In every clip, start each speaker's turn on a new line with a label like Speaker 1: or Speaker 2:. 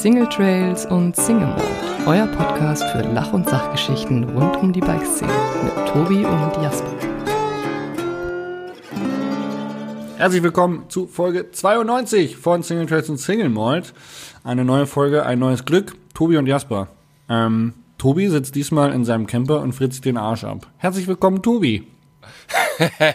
Speaker 1: Single Trails und Single Mode, euer Podcast für Lach- und Sachgeschichten rund um die Bikeszene mit Tobi und Jasper.
Speaker 2: Herzlich willkommen zu Folge 92 von Single Trails und Single Malt. Eine neue Folge, ein neues Glück. Tobi und Jasper. Ähm, Tobi sitzt diesmal in seinem Camper und fritzt den Arsch ab. Herzlich willkommen, Tobi.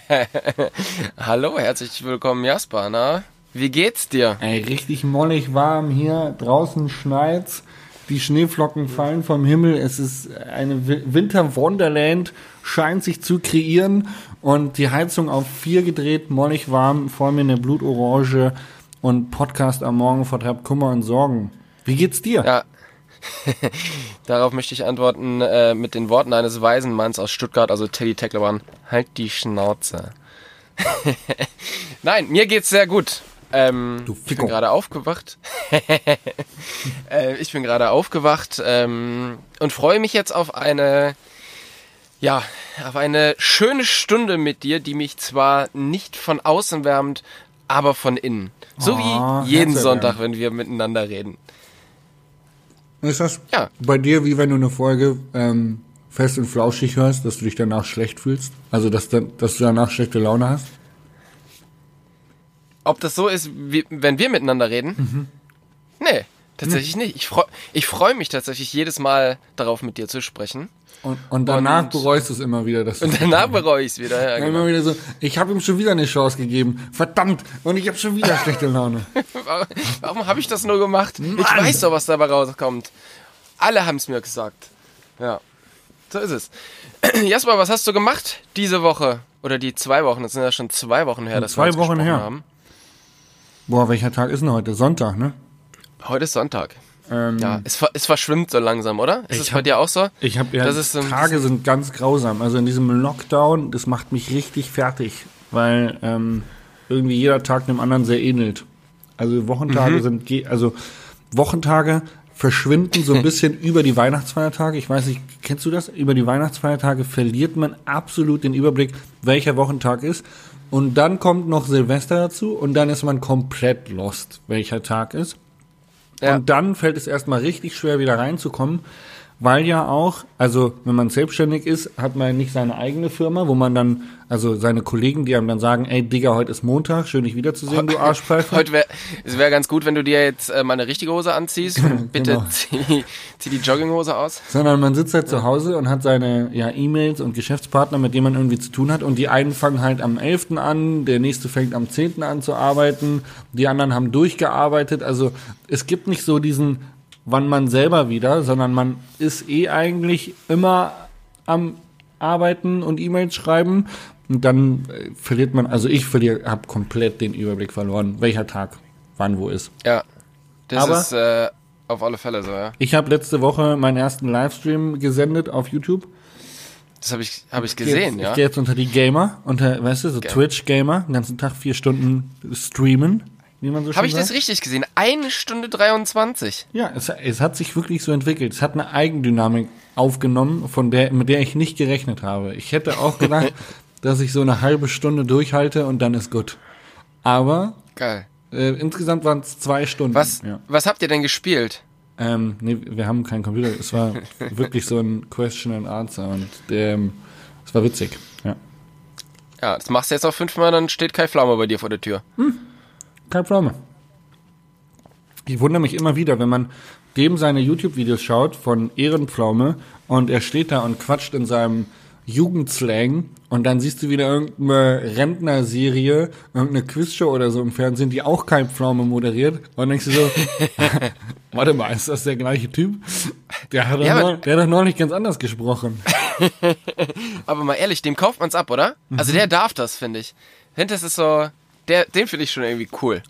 Speaker 3: Hallo, herzlich willkommen, Jasper. Na, wie geht's dir?
Speaker 2: Ey, richtig mollig warm hier. Draußen schneit's. Die Schneeflocken fallen vom Himmel. Es ist eine Winter Wonderland, scheint sich zu kreieren. Und die Heizung auf vier gedreht, mollig warm. Vor mir eine Blutorange und Podcast am Morgen vertreibt Kummer und Sorgen. Wie geht's dir?
Speaker 3: Ja. Darauf möchte ich antworten äh, mit den Worten eines weisen Manns aus Stuttgart, also Teddy Teckleban. Halt die Schnauze. Nein, mir geht's sehr gut. Ähm,
Speaker 2: Du
Speaker 3: ich bin gerade aufgewacht. äh, ich bin gerade aufgewacht ähm, und freue mich jetzt auf eine, ja, auf eine schöne Stunde mit dir, die mich zwar nicht von außen wärmt, aber von innen. So
Speaker 2: Oh,
Speaker 3: wie jeden
Speaker 2: herzerwärmend.
Speaker 3: Sonntag, wenn wir miteinander reden.
Speaker 2: Ist das
Speaker 3: Ja.
Speaker 2: bei dir wie wenn du eine Folge ähm, fest und flauschig hörst, dass du dich danach schlecht fühlst? Also, dass, dass du danach schlechte Laune hast?
Speaker 3: Ob das so ist, wie, wenn wir miteinander reden?
Speaker 2: Mhm.
Speaker 3: Nee, tatsächlich nicht. Ich freue ich freu mich tatsächlich jedes Mal darauf, mit dir zu sprechen.
Speaker 2: Und, und danach
Speaker 3: Und-
Speaker 2: bereust du es immer wieder, dass
Speaker 3: Und danach bereue ich es wieder. Ja, genau.
Speaker 2: immer wieder so, ich habe ihm schon wieder eine Chance gegeben. Verdammt, und ich habe schon wieder schlechte Laune.
Speaker 3: Warum, habe ich das nur gemacht? Ich weiß doch, was dabei rauskommt. Alle haben es mir gesagt. Ja, so ist es. Jasper, was hast du gemacht diese Woche? Oder die zwei Wochen? Das sind ja schon zwei Wochen her, dass
Speaker 2: zwei
Speaker 3: wir uns
Speaker 2: Wochen her.
Speaker 3: haben.
Speaker 2: Boah, welcher Tag ist denn heute? Sonntag, ne?
Speaker 3: Heute ist Sonntag.
Speaker 2: Ähm,
Speaker 3: Ja, es, ver- es verschwimmt so langsam, oder? Ist
Speaker 2: Ich
Speaker 3: es bei dir auch so?
Speaker 2: Ich habe ja,
Speaker 3: ist
Speaker 2: Tage sind ganz grausam. Also in diesem Lockdown, das macht mich richtig fertig, weil ähm, irgendwie jeder Tag dem anderen sehr ähnelt. Also Wochentage
Speaker 3: Mhm.
Speaker 2: sind, also Wochentage verschwinden so ein bisschen über die Weihnachtsfeiertage. Ich weiß nicht, kennst du das? Über die Weihnachtsfeiertage verliert man absolut den Überblick, welcher Wochentag ist. Und dann kommt noch Silvester dazu und dann ist man komplett lost, welcher Tag ist.
Speaker 3: Ja.
Speaker 2: Und dann fällt es erstmal richtig schwer, wieder reinzukommen, weil ja auch, also wenn man selbstständig ist, hat man nicht seine eigene Firma, wo man dann, also seine Kollegen, die einem dann sagen, ey Digga, heute ist Montag, schön dich wiederzusehen, du Arschpfeife.
Speaker 3: Heute wäre es wäre ganz gut, wenn du dir jetzt äh, mal eine richtige Hose anziehst. Bitte
Speaker 2: Genau.
Speaker 3: zieh, zieh die Jogginghose aus.
Speaker 2: Sondern man sitzt halt zu Hause und hat seine ja, E-Mails und Geschäftspartner, mit denen man irgendwie zu tun hat. Und die einen fangen halt am 11. an, der nächste fängt am 10. an zu arbeiten, die anderen haben durchgearbeitet. Also es gibt nicht so diesen, wann man selber wieder, sondern man ist eh eigentlich immer am Arbeiten und E-Mails schreiben. Und dann äh, verliert man, also ich verliere, habe komplett den Überblick verloren, welcher Tag wann wo ist.
Speaker 3: Ja, das
Speaker 2: Aber-
Speaker 3: ist äh, auf alle Fälle so, ja.
Speaker 2: Ich habe letzte Woche meinen ersten Livestream gesendet auf YouTube.
Speaker 3: Das habe ich, hab ich gesehen,
Speaker 2: jetzt,
Speaker 3: ja.
Speaker 2: Ich gehe jetzt unter die Gamer, unter, weißt du, so Twitch-Gamer, den ganzen Tag vier Stunden streamen, wie man so schön
Speaker 3: Habe ich
Speaker 2: sagt.
Speaker 3: das richtig gesehen? Eine Stunde 23.
Speaker 2: Ja, es, es hat sich wirklich so entwickelt. Es hat eine Eigendynamik aufgenommen, von der, mit der ich nicht gerechnet habe. Ich hätte auch gedacht, dass ich so eine halbe Stunde durchhalte und dann ist gut. Aber
Speaker 3: Geil.
Speaker 2: äh, insgesamt waren es zwei Stunden.
Speaker 3: Was,
Speaker 2: Ja.
Speaker 3: was habt ihr denn gespielt?
Speaker 2: Ähm, nee, wir haben keinen Computer. Es war wirklich so ein Question and Answer und ähm, es war witzig. Ja.
Speaker 3: Ja, das machst du jetzt auch fünfmal, dann steht Kai Pflaume bei dir vor der Tür.
Speaker 2: Kein Pflaume. Ich wundere mich immer wieder, wenn man dem seine YouTube-Videos schaut von Ehrenpflaume und er steht da und quatscht in seinem Jugendslang und dann siehst du wieder irgendeine Rentnerserie, irgendeine Quizshow oder so im Fernsehen, die auch kein Pflaume moderiert und denkst du so, warte mal, ist das der gleiche Typ? Der hat doch,
Speaker 3: Ja, aber-
Speaker 2: neu- der hat doch neulich ganz anders gesprochen.
Speaker 3: Aber mal ehrlich, dem kauft man's ab, oder? Also
Speaker 2: Mhm.
Speaker 3: der darf das, finde ich. Das ist so, der, den finde ich schon irgendwie cool.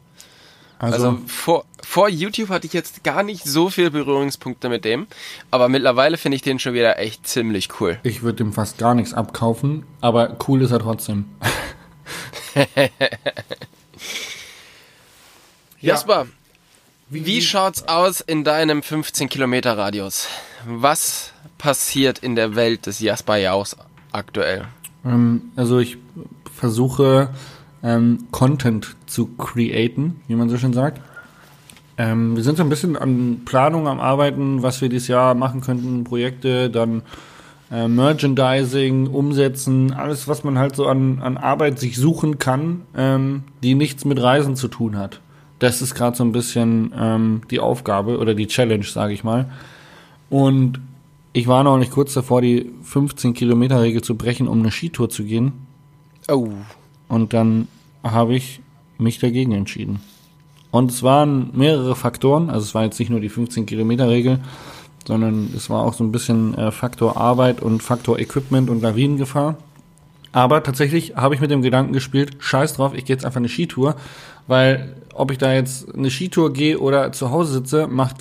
Speaker 2: Also,
Speaker 3: Also vor, vor YouTube hatte ich jetzt gar nicht so viel Berührungspunkte mit dem, aber mittlerweile finde ich den schon wieder echt ziemlich cool.
Speaker 2: ich würde dem fast gar nichts abkaufen, aber cool ist er trotzdem.
Speaker 3: Jasper, wie schaut's aus in deinem 15 Kilometer Radius? Was passiert in der Welt des Jasper Jaus aktuell?
Speaker 2: Ähm, also ich versuche ähm, Content zu createn, wie man so schön sagt. Ähm, wir sind so ein bisschen an Planung am Arbeiten, was wir dieses Jahr machen könnten, Projekte, dann äh, Merchandising, Umsetzen, alles, was man halt so an, an Arbeit sich suchen kann, ähm, die nichts mit Reisen zu tun hat. Das ist gerade so ein bisschen ähm, die Aufgabe oder die Challenge, sage ich mal. Und ich war noch nicht kurz davor, die 15 Kilometer Regel zu brechen, um eine Skitour zu gehen.
Speaker 3: Oh.
Speaker 2: Und dann habe ich mich dagegen entschieden. Und es waren mehrere Faktoren, also es war jetzt nicht nur die 15 Kilometer Regel, sondern es war auch so ein bisschen äh, Faktor Arbeit und Faktor Equipment und Lawinengefahr. Aber tatsächlich habe ich mit dem Gedanken gespielt, scheiß drauf, ich gehe jetzt einfach eine Skitour, weil ob ich da jetzt eine Skitour gehe oder zu Hause sitze, macht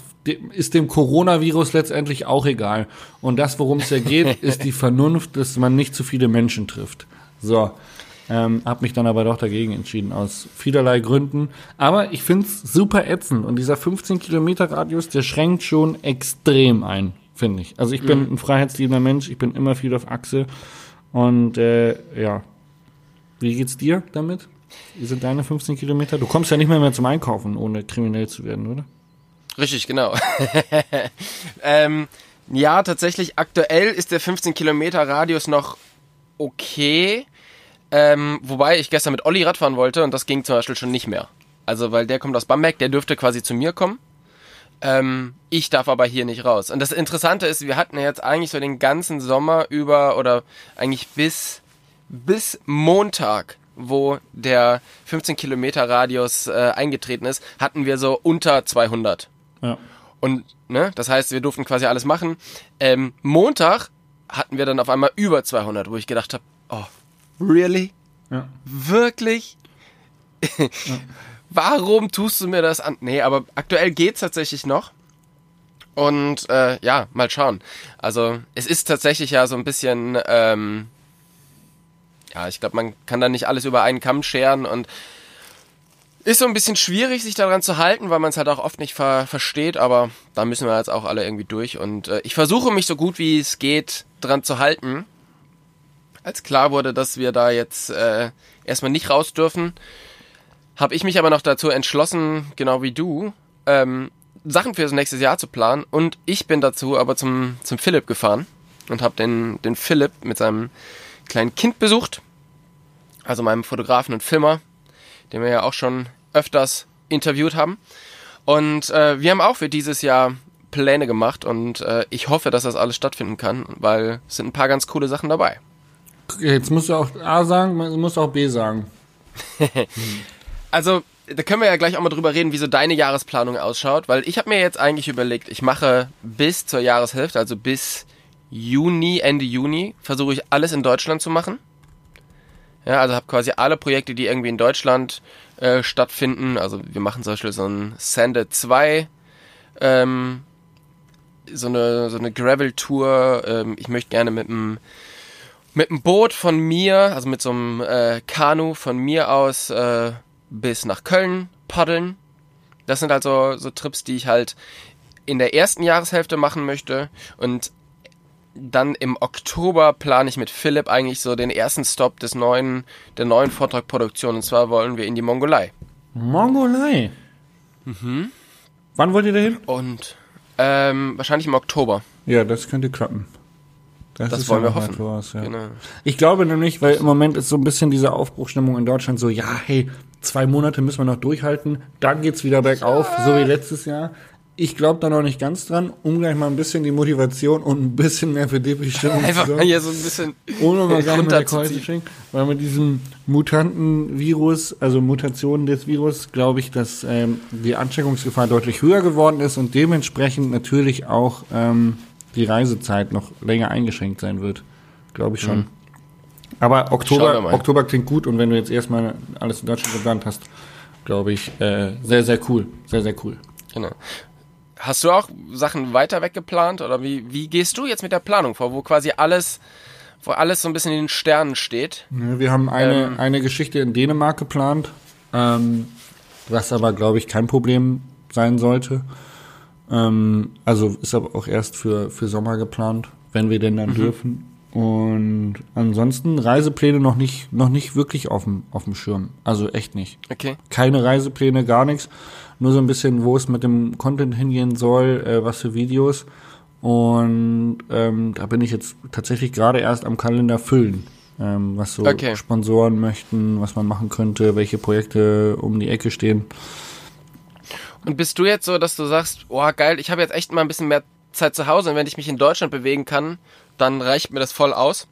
Speaker 2: ist dem Coronavirus letztendlich auch egal. Und das, worum es ja geht, ist die Vernunft, dass man nicht zu viele Menschen trifft. So. Ähm, hab mich dann aber doch dagegen entschieden, aus vielerlei Gründen. Aber ich find's super ätzend. Und dieser 15 Kilometer Radius, der schränkt schon extrem ein, finde ich. Also ich bin mhm. ein freiheitsliebender Mensch, ich bin immer viel auf Achse. Und äh, ja, wie geht's dir damit? Wie sind deine 15 Kilometer? Du kommst ja nicht mehr, mehr zum Einkaufen, ohne kriminell zu werden, oder?
Speaker 3: Richtig, genau. ähm, ja, tatsächlich, aktuell ist der 15 Kilometer Radius noch okay. Ähm, wobei ich gestern mit Olli Radfahren wollte und das ging zum Beispiel schon nicht mehr. Also, weil der kommt aus Bamberg, der dürfte quasi zu mir kommen. Ähm, ich darf aber hier nicht raus. Und das Interessante ist, wir hatten jetzt eigentlich so den ganzen Sommer über oder eigentlich bis, bis Montag, wo der 15 Kilometer Radius äh, eingetreten ist, hatten wir so unter 200. Ja. Und, ne, das heißt, wir durften quasi alles machen. Ähm, Montag hatten wir dann auf einmal über 200, wo ich gedacht habe, oh, really? Ja. Wirklich? ja. Warum tust du mir das an? Nee, aber aktuell geht's tatsächlich noch. Und äh, ja, mal schauen. Also es ist tatsächlich ja so ein bisschen, ähm, ja, ich glaube, man kann da nicht alles über einen Kamm scheren und ist so ein bisschen schwierig, sich daran zu halten, weil man es halt auch oft nicht ver versteht, aber da müssen wir jetzt auch alle irgendwie durch. Und äh, ich versuche mich so gut wie es geht dran zu halten. Als klar wurde, dass wir da jetzt äh, erstmal nicht raus dürfen, habe ich mich aber noch dazu entschlossen, genau wie du, ähm, Sachen für das nächste Jahr zu planen. Und ich bin dazu aber zum, zum Philipp gefahren und habe den, den Philipp mit seinem kleinen Kind besucht. Also meinem Fotografen und Filmer, den wir ja auch schon öfters interviewt haben. Und äh, wir haben auch für dieses Jahr Pläne gemacht und äh, ich hoffe, dass das alles stattfinden kann, weil es sind ein paar ganz coole Sachen dabei.
Speaker 2: Jetzt musst du auch A sagen, du musst auch B sagen.
Speaker 3: also, da können wir ja gleich auch mal drüber reden, wie so deine Jahresplanung ausschaut, weil ich habe mir jetzt eigentlich überlegt, ich mache bis zur Jahreshälfte, also bis Juni, Ende Juni, versuche ich alles in Deutschland zu machen. Ja, also habe quasi alle Projekte, die irgendwie in Deutschland äh, stattfinden. Also wir machen zum Beispiel so ein Sande 2, ähm, so eine, so eine Gravel-Tour. Ähm, ich möchte gerne mit einem mit einem Boot von mir, also mit so einem äh, Kanu von mir aus äh, bis nach Köln paddeln. Das sind also so Trips, die ich halt in der ersten Jahreshälfte machen möchte. Und dann im Oktober plane ich mit Philipp eigentlich so den ersten Stop des neuen, der neuen Vortragproduktion. Und zwar wollen wir in die Mongolei.
Speaker 2: Mongolei? Mhm. Wann wollt ihr da hin?
Speaker 3: Und ähm, wahrscheinlich im Oktober.
Speaker 2: Ja, das könnte klappen.
Speaker 3: Das, das wollen wir hoffen. Was,
Speaker 2: ja. genau. Ich glaube nämlich, weil im Moment ist so ein bisschen diese Aufbruchstimmung in Deutschland so, ja, hey, zwei Monate müssen wir noch durchhalten, dann geht's wieder bergauf, ja. so wie letztes Jahr ich glaube da noch nicht ganz dran, um gleich mal ein bisschen die Motivation und ein bisschen mehr für Depri-Stimmung
Speaker 3: Einfach mal hier so ein bisschen
Speaker 2: ohne mal Sachen runterzuziehen. Weil mit diesem Mutanten-Virus, also Mutationen des Virus, glaube ich, dass ähm, die Ansteckungsgefahr deutlich höher geworden ist und dementsprechend natürlich auch ähm, die Reisezeit noch länger eingeschränkt sein wird. Glaube ich schon. Mhm. Aber Oktober, Oktober klingt gut und wenn du jetzt erstmal alles in Deutschland geplant hast, glaube ich, äh, sehr, sehr cool. Sehr, sehr cool.
Speaker 3: Genau. Hast du auch Sachen weiter weggeplant oder wie, wie gehst du jetzt mit der Planung vor, wo quasi alles, wo alles so ein bisschen in den Sternen steht?
Speaker 2: wir haben eine, ähm, eine Geschichte in Dänemark geplant, ähm, was aber, glaube ich, kein Problem sein sollte. Ähm, also ist aber auch erst für, für Sommer geplant, wenn wir denn dann mhm. dürfen. und ansonsten Reisepläne noch nicht, noch nicht wirklich auf dem, auf dem Schirm. Also echt nicht.
Speaker 3: Okay.
Speaker 2: Keine Reisepläne, gar nichts. Nur so ein bisschen, wo es mit dem Content hingehen soll, äh, was für Videos. Und ähm, da bin ich jetzt tatsächlich gerade erst am Kalender füllen. Ähm, was so
Speaker 3: Okay.
Speaker 2: Sponsoren möchten, was man machen könnte, welche Projekte um die Ecke stehen.
Speaker 3: Und bist du jetzt so, dass du sagst, oh geil, ich habe jetzt echt mal ein bisschen mehr Zeit zu Hause und wenn ich mich in Deutschland bewegen kann, dann reicht mir das voll aus.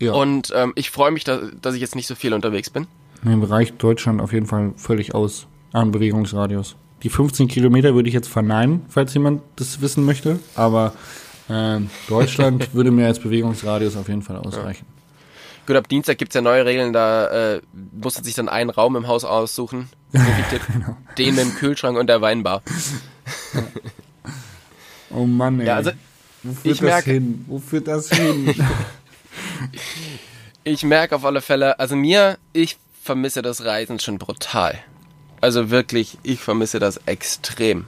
Speaker 2: Ja.
Speaker 3: Und ähm, ich freue mich, dass, dass ich jetzt nicht so viel unterwegs bin.
Speaker 2: Im Bereich Deutschland auf jeden Fall völlig aus am Bewegungsradius. Die 15 Kilometer würde ich jetzt verneinen, falls jemand das wissen möchte. Aber ähm, Deutschland würde mir als Bewegungsradius auf jeden Fall ausreichen.
Speaker 3: Gut, ab Dienstag gibt's ja neue Regeln, da äh, muss man sich dann einen Raum im Haus aussuchen.
Speaker 2: Genau.
Speaker 3: Den mit dem Kühlschrank und der Weinbar.
Speaker 2: Oh Mann, ey.
Speaker 3: Ja, also
Speaker 2: Wo führt
Speaker 3: ich
Speaker 2: das
Speaker 3: merke-
Speaker 2: hin? Wo führt das hin?
Speaker 3: ich merke auf alle Fälle, also mir, ich vermisse das Reisen schon brutal. Also wirklich, ich vermisse das extrem.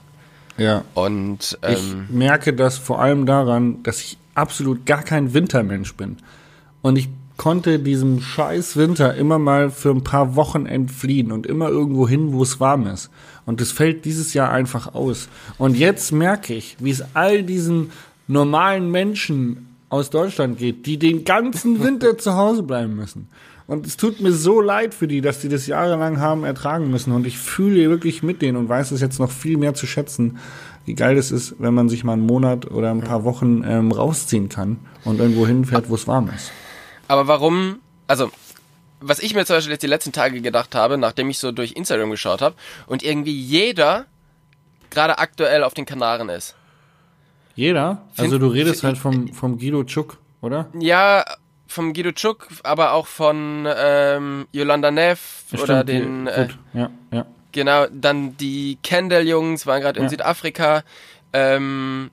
Speaker 2: ja.
Speaker 3: Und
Speaker 2: Ich
Speaker 3: ähm,
Speaker 2: merke das vor allem daran, dass ich absolut gar kein Wintermensch bin. Und ich konnte diesem scheiß Winter immer mal für ein paar Wochen entfliehen und immer irgendwo hin, wo es warm ist. Und das fällt dieses Jahr einfach aus. Und jetzt merke ich, wie es all diesen normalen Menschen aus Deutschland geht, die den ganzen Winter zu Hause bleiben müssen. Und es tut mir so leid für die, dass die das jahrelang haben ertragen müssen. Und ich fühle wirklich mit denen und weiß es jetzt noch viel mehr zu schätzen, wie geil es ist, wenn man sich mal einen Monat oder ein paar Wochen ähm, rausziehen kann und irgendwo hinfährt, wo es warm ist.
Speaker 3: Aber warum, also, was ich mir zum Beispiel jetzt die letzten Tage gedacht habe, nachdem ich so durch Instagram geschaut habe und irgendwie jeder gerade aktuell auf den Kanaren ist.
Speaker 2: Jeder? Also
Speaker 3: Find-
Speaker 2: du redest halt vom, vom Guido Czuk, oder?
Speaker 3: Ja, vom Guido Czuk, aber auch von ähm, Yolanda Neff oder
Speaker 2: Stimmt,
Speaker 3: den,
Speaker 2: die-
Speaker 3: äh,
Speaker 2: ja, ja.
Speaker 3: genau, dann die Kendall-Jungs waren gerade in
Speaker 2: Ja.
Speaker 3: Südafrika. Ähm,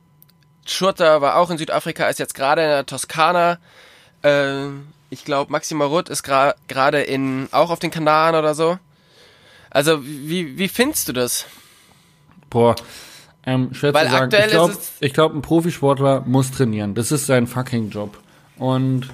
Speaker 3: Schurter war auch in Südafrika, ist jetzt gerade in der Toskana. Ähm, ich glaube, Maxima Rutt ist gra- gerade in auch auf den Kanaren oder so. Also wie wie findest du das?
Speaker 2: Boah, ähm, schwer
Speaker 3: Weil
Speaker 2: zu sagen.
Speaker 3: aktuell
Speaker 2: Ich glaube, glaub, ein Profisportler muss trainieren. Das ist sein fucking Job. Und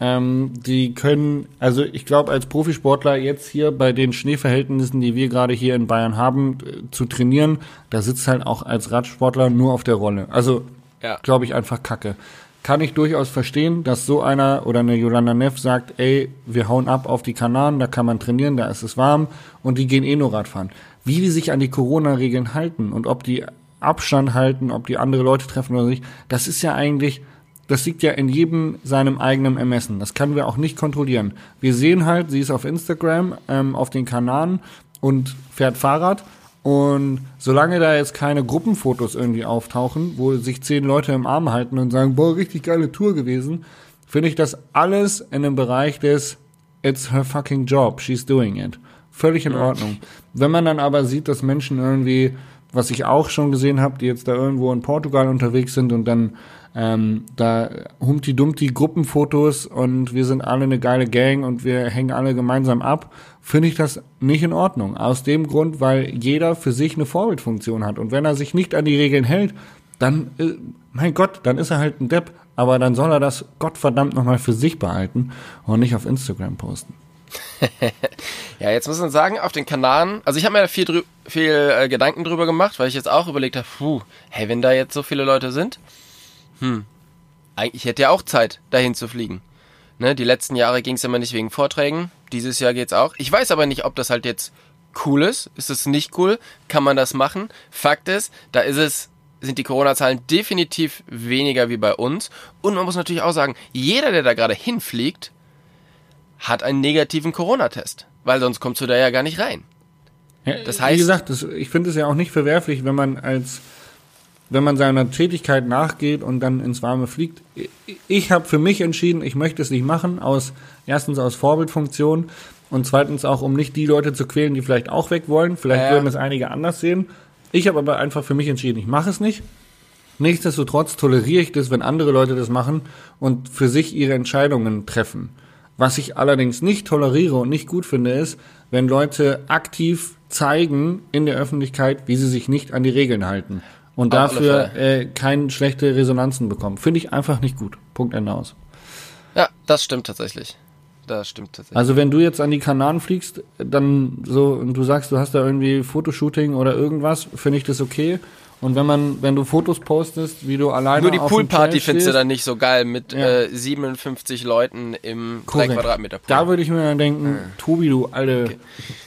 Speaker 2: ähm, die können, also ich glaube, als Profisportler jetzt hier bei den Schneeverhältnissen, die wir gerade hier in Bayern haben, äh, zu trainieren, da sitzt halt auch als Radsportler nur auf der Rolle. Also
Speaker 3: Ja.
Speaker 2: glaube ich einfach Kacke. Kann ich durchaus verstehen, dass so einer oder eine Yolanda Neff sagt, ey, wir hauen ab auf die Kanaren, da kann man trainieren, da ist es warm und die gehen eh nur Radfahren. Wie die sich an die Corona-Regeln halten und ob die Abstand halten, ob die andere Leute treffen oder nicht, das ist ja eigentlich, das liegt ja in jedem seinem eigenen Ermessen. Das können wir auch nicht kontrollieren. Wir sehen halt, sie ist auf Instagram, ähm, auf den Kanaren und fährt Fahrrad und solange da jetzt keine Gruppenfotos irgendwie auftauchen, wo sich zehn Leute im Arm halten und sagen, boah, richtig geile Tour gewesen, finde ich das alles in einem Bereich des It's her fucking job, she's doing it. Völlig in Ordnung. Wenn man dann aber sieht, dass Menschen irgendwie, was ich auch schon gesehen habe, die jetzt da irgendwo in Portugal unterwegs sind und dann ähm, da Humpty Dumpty Gruppenfotos und wir sind alle eine geile Gang und wir hängen alle gemeinsam ab, finde ich das nicht in Ordnung. Aus dem Grund, weil jeder für sich eine Vorbildfunktion hat. Und wenn er sich nicht an die Regeln hält, dann, äh, mein Gott, dann ist er halt ein Depp. Aber dann soll er das Gottverdammt nochmal für sich behalten und nicht auf Instagram posten.
Speaker 3: Ja, jetzt muss man sagen, auf den Kanaren, also ich habe mir da viel, viel äh, Gedanken drüber gemacht, weil ich jetzt auch überlegt habe, puh, hey, wenn da jetzt so viele Leute sind, hm, eigentlich hätte ja auch Zeit, dahin zu fliegen. Ne, die letzten Jahre ging es immer nicht wegen Vorträgen, dieses Jahr geht's auch. Ich weiß aber nicht, ob das halt jetzt cool ist. Ist es nicht cool? Kann man das machen? Fakt ist, da ist es, sind die Corona-Zahlen definitiv weniger wie bei uns. Und man muss natürlich auch sagen, jeder, der da gerade hinfliegt, hat einen negativen Corona-Test, weil sonst kommst du da ja gar nicht rein.
Speaker 2: Ja,
Speaker 3: Das
Speaker 2: wie
Speaker 3: heißt-
Speaker 2: gesagt, das, ich finde es ja auch nicht verwerflich, wenn man als wenn man seiner Tätigkeit nachgeht und dann ins Warme fliegt. Ich- habe für mich entschieden, ich möchte es nicht machen, aus erstens aus Vorbildfunktion und zweitens auch, um nicht die Leute zu quälen, die vielleicht auch weg wollen. Vielleicht
Speaker 3: Ja.
Speaker 2: würden es einige anders sehen. Ich habe aber einfach für mich entschieden, ich mache es nicht. Nichtsdestotrotz toleriere ich das, wenn andere Leute das machen und für sich ihre Entscheidungen treffen. Was ich allerdings nicht toleriere und nicht gut finde, ist, wenn Leute aktiv zeigen in der Öffentlichkeit, wie sie sich nicht an die Regeln halten und
Speaker 3: Auf
Speaker 2: dafür äh, keine schlechte Resonanzen bekommen. Finde ich einfach nicht gut. Punkt Ende aus.
Speaker 3: Ja, das stimmt tatsächlich. Das stimmt tatsächlich.
Speaker 2: Also wenn du jetzt an die Kanaren fliegst, dann so und du sagst, du hast da irgendwie Fotoshooting oder irgendwas, finde ich das okay. Und wenn man, wenn du Fotos postest, wie du alleine
Speaker 3: Nur die Poolparty findest du dann nicht so geil mit
Speaker 2: Ja.
Speaker 3: äh, 57 Leuten im 3
Speaker 2: korrekt.
Speaker 3: Quadratmeter Pool.
Speaker 2: Da würde ich mir dann denken, Tobi, du alte,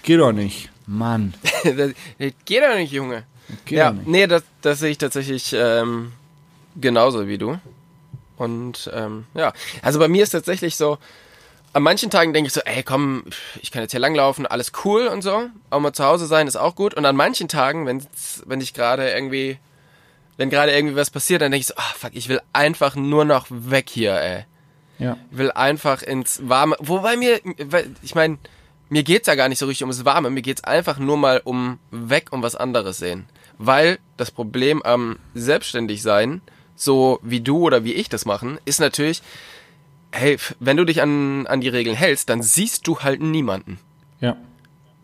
Speaker 2: geh doch nicht. Mann.
Speaker 3: das, das geht doch nicht, Junge.
Speaker 2: Geht
Speaker 3: ja, nee, das, das sehe ich tatsächlich ähm, genauso wie du. Und ähm, ja, also bei mir ist tatsächlich so, an manchen Tagen denke ich so, ey komm, ich kann jetzt hier langlaufen, alles cool und so. Auch mal zu Hause sein ist auch gut. Und an manchen Tagen, wenn's, wenn ich gerade irgendwie, wenn gerade irgendwie was passiert, dann denke ich so, ah fuck, ich will einfach nur noch weg hier, ey.
Speaker 2: Ja.
Speaker 3: Ich will einfach ins Warme. Wobei mir, weil, ich meine, mir geht's ja gar nicht so richtig ums Warme. Mir geht's einfach nur mal um weg, um was anderes sehen. Weil das Problem am Selbstständigsein, so wie du oder wie ich das machen, ist natürlich, hey, wenn du dich an, an die Regeln hältst, dann siehst du halt niemanden.
Speaker 2: Ja.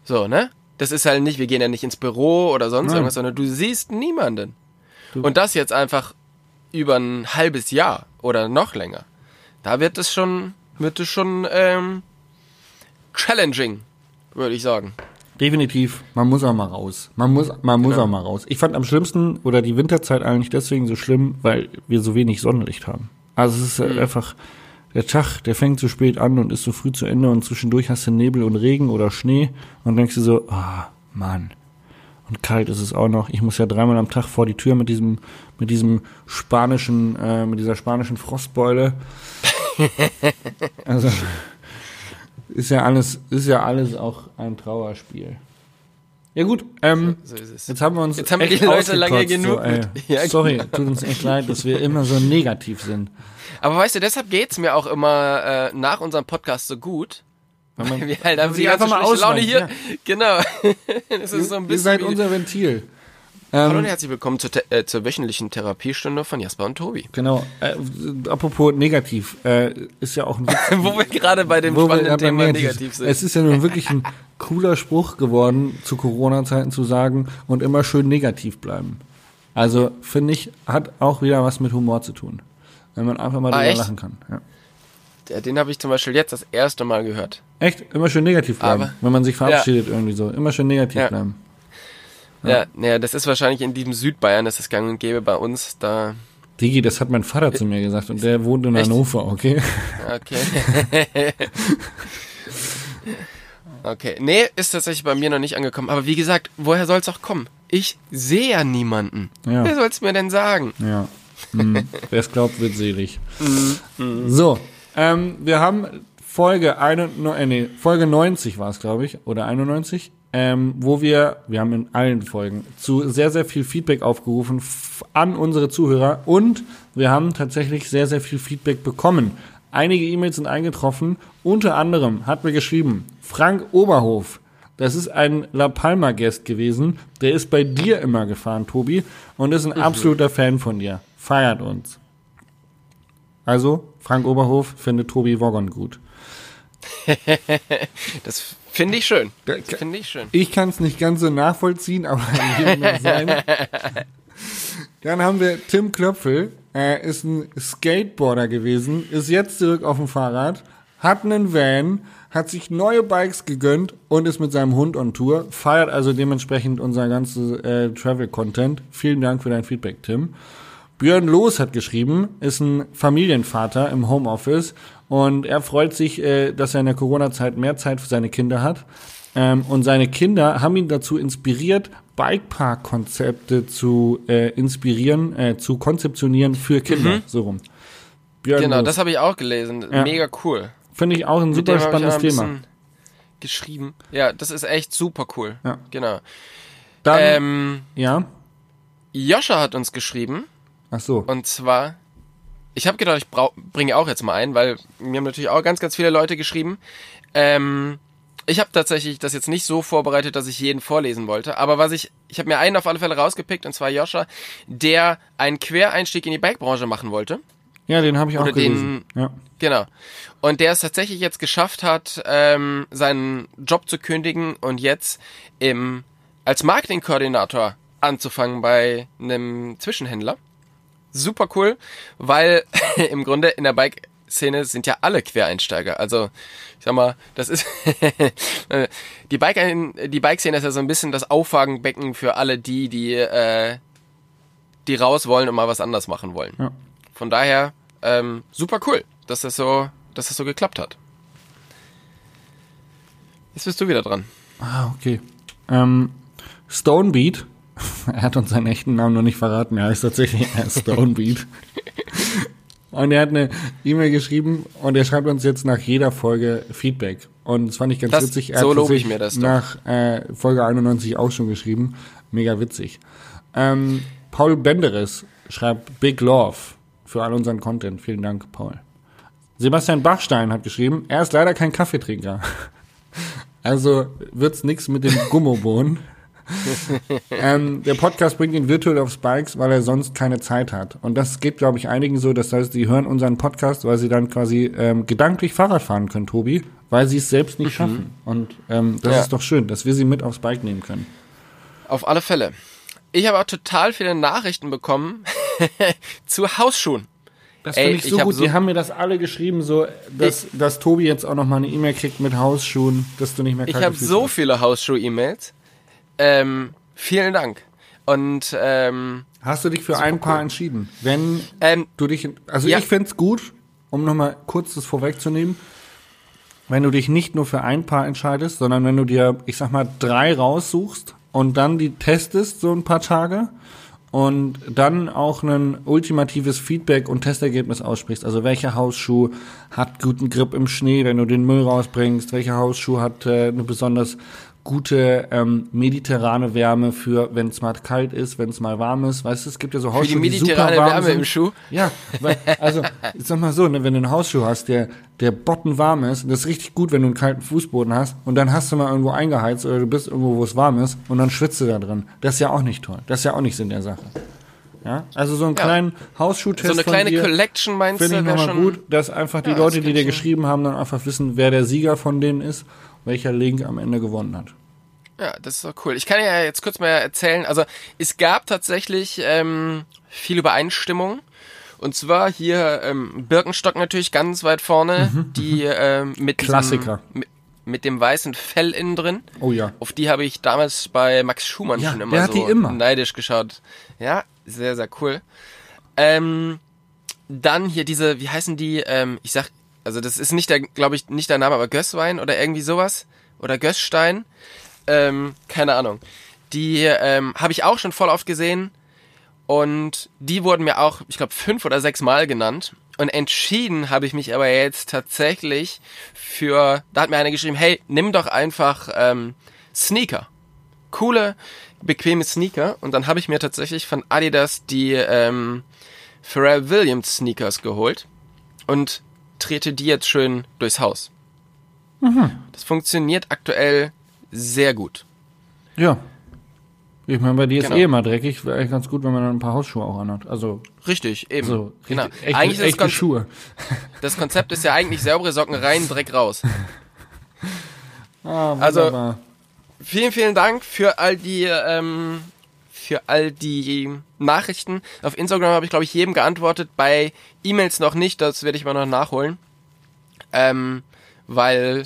Speaker 3: So, ne? Das ist halt nicht, wir gehen ja nicht ins Büro oder sonst
Speaker 2: Nein.
Speaker 3: irgendwas, sondern du siehst niemanden.
Speaker 2: Du-
Speaker 3: Und das jetzt einfach über ein halbes Jahr oder noch länger. Da wird es schon, wird es schon ähm, challenging, würde ich sagen.
Speaker 2: Definitiv, man muss auch mal raus. Man muss, man muss
Speaker 3: Genau.
Speaker 2: auch mal raus. Ich fand am schlimmsten oder die Winterzeit eigentlich deswegen so schlimm, weil wir so wenig Sonnenlicht haben. Also es ist
Speaker 3: Mhm.
Speaker 2: halt einfach, der Tag, der fängt so spät an und ist so früh zu Ende und zwischendurch hast du Nebel und Regen oder Schnee und denkst du so, ah, Mann. Und kalt ist es auch noch. Ich muss ja dreimal am Tag vor die Tür mit diesem, mit diesem spanischen, äh, mit dieser spanischen Frostbeule. also ist ja alles, ist ja alles auch ein Trauerspiel. Ja gut, ähm,
Speaker 3: So ist es.
Speaker 2: jetzt haben wir uns
Speaker 3: Jetzt haben wir
Speaker 2: echt
Speaker 3: die Leute lange genug
Speaker 2: So,
Speaker 3: Ja,
Speaker 2: Sorry,
Speaker 3: genau.
Speaker 2: tut uns echt leid, dass wir immer so negativ sind.
Speaker 3: Aber weißt du, deshalb geht's mir auch immer äh, nach unserem Podcast so gut.
Speaker 2: Weil man-
Speaker 3: Weil wir halt einfach
Speaker 2: mal
Speaker 3: Laune hier.
Speaker 2: ausweinen,
Speaker 3: Genau. das ist so ein
Speaker 2: Ihr
Speaker 3: bisschen.
Speaker 2: seid
Speaker 3: wie-
Speaker 2: unser Ventil.
Speaker 3: Hallo und
Speaker 2: Ähm,
Speaker 3: herzlich willkommen zur, äh, zur wöchentlichen Therapiestunde von Jasper und Tobi.
Speaker 2: genau, äh, apropos negativ, äh, ist ja auch ein Witz,
Speaker 3: Wo wir gerade bei dem spannenden Thema
Speaker 2: Negativ-
Speaker 3: negativ sind.
Speaker 2: Es ist ja nun wirklich ein cooler Spruch geworden, zu Corona-Zeiten zu sagen und immer schön negativ bleiben. Also, finde ich, hat auch wieder was mit Humor zu tun. Wenn man einfach mal
Speaker 3: Ah,
Speaker 2: drüber lachen kann. Ja.
Speaker 3: Ja, Den habe ich zum Beispiel jetzt das erste Mal gehört.
Speaker 2: Echt, immer schön negativ bleiben,
Speaker 3: Aber-
Speaker 2: wenn man sich verabschiedet irgendwie so. Immer schön negativ
Speaker 3: Ja.
Speaker 2: bleiben.
Speaker 3: Ja, naja, das ist wahrscheinlich in diesem Südbayern, das ist gang und gäbe bei uns, da.
Speaker 2: Digi, das hat mein Vater zu mir gesagt und der wohnt in
Speaker 3: Echt?
Speaker 2: Hannover, okay?
Speaker 3: Okay. okay. Nee, ist tatsächlich bei mir noch nicht angekommen. Aber wie gesagt, woher soll's auch kommen? Ich sehe ja niemanden.
Speaker 2: Ja.
Speaker 3: Wer soll's mir denn sagen?
Speaker 2: Ja. Hm. Wer es glaubt, wird selig.
Speaker 3: Mhm.
Speaker 2: So, ähm, wir haben Folge, eine, äh, nee, Folge 90 war es, glaube ich, oder 91, ähm, wo wir, wir haben in allen Folgen zu sehr, sehr viel Feedback aufgerufen an unsere Zuhörer und wir haben tatsächlich sehr, sehr viel Feedback bekommen. Einige E-Mails sind eingetroffen, unter anderem hat mir geschrieben, Frank Oberhof, das ist ein La Palma-Guest gewesen. Der ist bei dir immer gefahren, Tobi, und ist ein absoluter Fan von dir. Feiert uns. Also, Frank Oberhof findet Tobi Woggon gut.
Speaker 3: Das finde ich schön. Finde ich schön.
Speaker 2: Ich kann es nicht ganz so nachvollziehen, aber sein. Dann haben wir Tim Klöpfel. Er ist ein Skateboarder gewesen, ist jetzt zurück auf dem Fahrrad, hat einen Van, hat sich neue Bikes gegönnt und ist mit seinem Hund on Tour, feiert also dementsprechend unser ganzes äh, Travel-Content. Vielen Dank für dein Feedback, Tim. Björn Loos hat geschrieben, ist ein Familienvater im Homeoffice und er freut sich, äh, dass er in der Corona-Zeit mehr Zeit für seine Kinder hat. Ähm, und seine Kinder haben ihn dazu inspiriert, Bikepark-Konzepte zu äh, inspirieren, äh, zu konzeptionieren für Kinder. So rum. Björn
Speaker 3: Genau,
Speaker 2: Loos.
Speaker 3: das habe ich auch gelesen.
Speaker 2: Ja.
Speaker 3: Mega cool.
Speaker 2: finde ich auch ein
Speaker 3: Mit
Speaker 2: super spannendes Thema.
Speaker 3: Geschrieben. Ja, das ist echt super cool.
Speaker 2: Ja.
Speaker 3: Genau.
Speaker 2: Dann,
Speaker 3: Ähm,
Speaker 2: ja,
Speaker 3: Joscha hat uns geschrieben
Speaker 2: ach so.
Speaker 3: und zwar, ich habe gedacht, ich bringe auch jetzt mal ein, weil mir haben natürlich auch ganz, ganz viele Leute geschrieben. Ähm, ich habe tatsächlich das jetzt nicht so vorbereitet, dass ich jeden vorlesen wollte, aber was ich, ich habe mir einen auf alle Fälle rausgepickt und zwar Joscha, der einen Quereinstieg in die Bikebranche machen wollte.
Speaker 2: Ja, den habe ich auch
Speaker 3: Oder
Speaker 2: gelesen. Ja.
Speaker 3: Genau. Und der es tatsächlich jetzt geschafft hat, ähm, seinen Job zu kündigen und jetzt im, als Marketingkoordinator anzufangen bei einem Zwischenhändler. Super cool, weil im Grunde in der Bike, Szene sind ja alle Quereinsteiger. Also, ich sag mal, das ist die Bike die Bike Szene ist ja so ein bisschen das Auffangbecken für alle die, die äh, die raus wollen und mal was anders machen wollen.
Speaker 2: Ja.
Speaker 3: Von daher ähm, super cool, dass das so, dass das so geklappt hat. Jetzt bist du wieder dran.
Speaker 2: Ah, okay. Ähm, Stonebeat, er hat uns seinen echten Namen noch nicht verraten, er heißt tatsächlich Stonebeat. und er hat eine E-Mail geschrieben und er schreibt uns jetzt nach jeder Folge Feedback. Und das fand ich ganz
Speaker 3: Das-
Speaker 2: witzig. Er
Speaker 3: so lobe ich mir das doch.
Speaker 2: nach äh, Folge 91 auch schon geschrieben. Mega witzig. Ähm, Paul Benderes schreibt Big Love für all unseren Content. Vielen Dank, Paul. Sebastian Bachstein hat geschrieben, er ist leider kein Kaffeetrinker. Also wird's nix mit dem Gummobohnen. ähm, der Podcast bringt ihn virtuell auf Spikes, weil er sonst keine Zeit hat. Und das geht, glaube ich, einigen so. Das heißt, sie hören unseren Podcast, weil sie dann quasi ähm, gedanklich Fahrrad fahren können, Tobi, weil sie es selbst nicht schaffen. Und ähm, das
Speaker 3: Ja.
Speaker 2: ist doch schön, dass wir sie mit aufs Bike nehmen können.
Speaker 3: Auf alle Fälle. Ich habe auch total viele Nachrichten bekommen zu Hausschuhen.
Speaker 2: Das finde ich so
Speaker 3: ich
Speaker 2: gut.
Speaker 3: so-
Speaker 2: die haben mir das alle geschrieben, so dass, dass Tobi jetzt auch noch mal eine E-Mail kriegt mit Hausschuhen, dass du nicht mehr
Speaker 3: Ich
Speaker 2: kalte
Speaker 3: habe so viele Hausschuh-E-Mails. Ähm, vielen Dank. Und ähm,
Speaker 2: Hast du dich für ein Paar entschieden? Wenn
Speaker 3: ähm,
Speaker 2: du dich, also
Speaker 3: Ja.
Speaker 2: ich find's gut, um nochmal kurz das vorwegzunehmen, wenn du dich nicht nur für ein Paar entscheidest, sondern wenn du dir, ich sag mal, drei raussuchst und dann die testest so ein paar Tage und dann auch ein ultimatives Feedback und Testergebnis aussprichst. Also welcher Hausschuh hat guten Grip im Schnee, wenn du den Müll rausbringst? Welcher Hausschuh hat äh, eine besonders gute ähm, mediterrane Wärme für, wenn es mal kalt ist, wenn es mal warm ist. Weißt du, es gibt ja so
Speaker 3: für
Speaker 2: Hausschuhe,
Speaker 3: die
Speaker 2: die super
Speaker 3: mediterrane
Speaker 2: warm
Speaker 3: Wärme
Speaker 2: sind.
Speaker 3: im Schuh.
Speaker 2: Ja, weil, also, ich sag mal so, ne, wenn du einen Hausschuh hast, der, der bottenwarm ist, das ist richtig gut, wenn du einen kalten Fußboden hast und dann hast du mal irgendwo eingeheizt oder du bist irgendwo, wo es warm ist und dann schwitzt du da drin. Das ist ja auch nicht toll. Das ist ja auch nicht Sinn der Sache. Ja, also so einen
Speaker 3: Ja.
Speaker 2: kleinen Hausschuhtest
Speaker 3: so eine kleine
Speaker 2: dir
Speaker 3: Collection meinst
Speaker 2: finde
Speaker 3: du,
Speaker 2: ich
Speaker 3: wäre
Speaker 2: nochmal gut, dass einfach die
Speaker 3: Ja,
Speaker 2: Leute, die dir geschrieben haben, dann einfach wissen, wer der Sieger von denen ist, welcher Link am Ende gewonnen hat.
Speaker 3: Ja, das ist doch cool. Ich kann ja jetzt kurz mal erzählen. Also es gab tatsächlich ähm, viel Übereinstimmung. Und zwar hier ähm, Birkenstock natürlich ganz weit vorne, die ähm, mit
Speaker 2: Mhm, Klassiker.
Speaker 3: Diesem, mit, mit dem weißen Fell innen drin.
Speaker 2: Oh ja.
Speaker 3: Auf die habe ich damals bei Max Schumann
Speaker 2: Ja,
Speaker 3: schon immer
Speaker 2: der hat
Speaker 3: so
Speaker 2: die immer.
Speaker 3: neidisch geschaut. Ja, sehr, sehr cool. Ähm, dann hier diese, wie heißen die? Ähm, ich sag, also das ist nicht der, glaube ich, nicht der Name, aber Gösswein oder irgendwie sowas. Oder Gössstein. Ähm, keine Ahnung. Die ähm, habe ich auch schon voll oft gesehen. Und die wurden mir auch, ich glaube, fünf oder sechs Mal genannt. Und entschieden habe ich mich aber jetzt tatsächlich für, da hat mir einer geschrieben, hey, nimm doch einfach ähm, Sneaker. Coole, bequeme Sneaker. Und dann habe ich mir tatsächlich von Adidas die ähm, Pharrell Williams Sneakers geholt und trete die jetzt schön durchs Haus. Das funktioniert aktuell sehr gut.
Speaker 2: Ja. Ich meine, bei dir ist
Speaker 3: Genau.
Speaker 2: eh immer dreckig, wäre eigentlich ganz gut, wenn man dann ein paar Hausschuhe auch anhat. Also,
Speaker 3: Richtig, eben.
Speaker 2: so,
Speaker 3: genau.
Speaker 2: richtig- echte,
Speaker 3: eigentlich ist das,
Speaker 2: echte
Speaker 3: Kon
Speaker 2: Schuhe.
Speaker 3: das Konzept ist ja eigentlich saubere Socken rein, Dreck raus.
Speaker 2: Ah,
Speaker 3: Also-
Speaker 2: wunderbar.
Speaker 3: Vielen, vielen Dank für all die, ähm, für all die Nachrichten. Auf Instagram habe ich, glaube ich, jedem geantwortet. Bei E-Mails noch nicht, das werde ich mal noch nachholen. Ähm, weil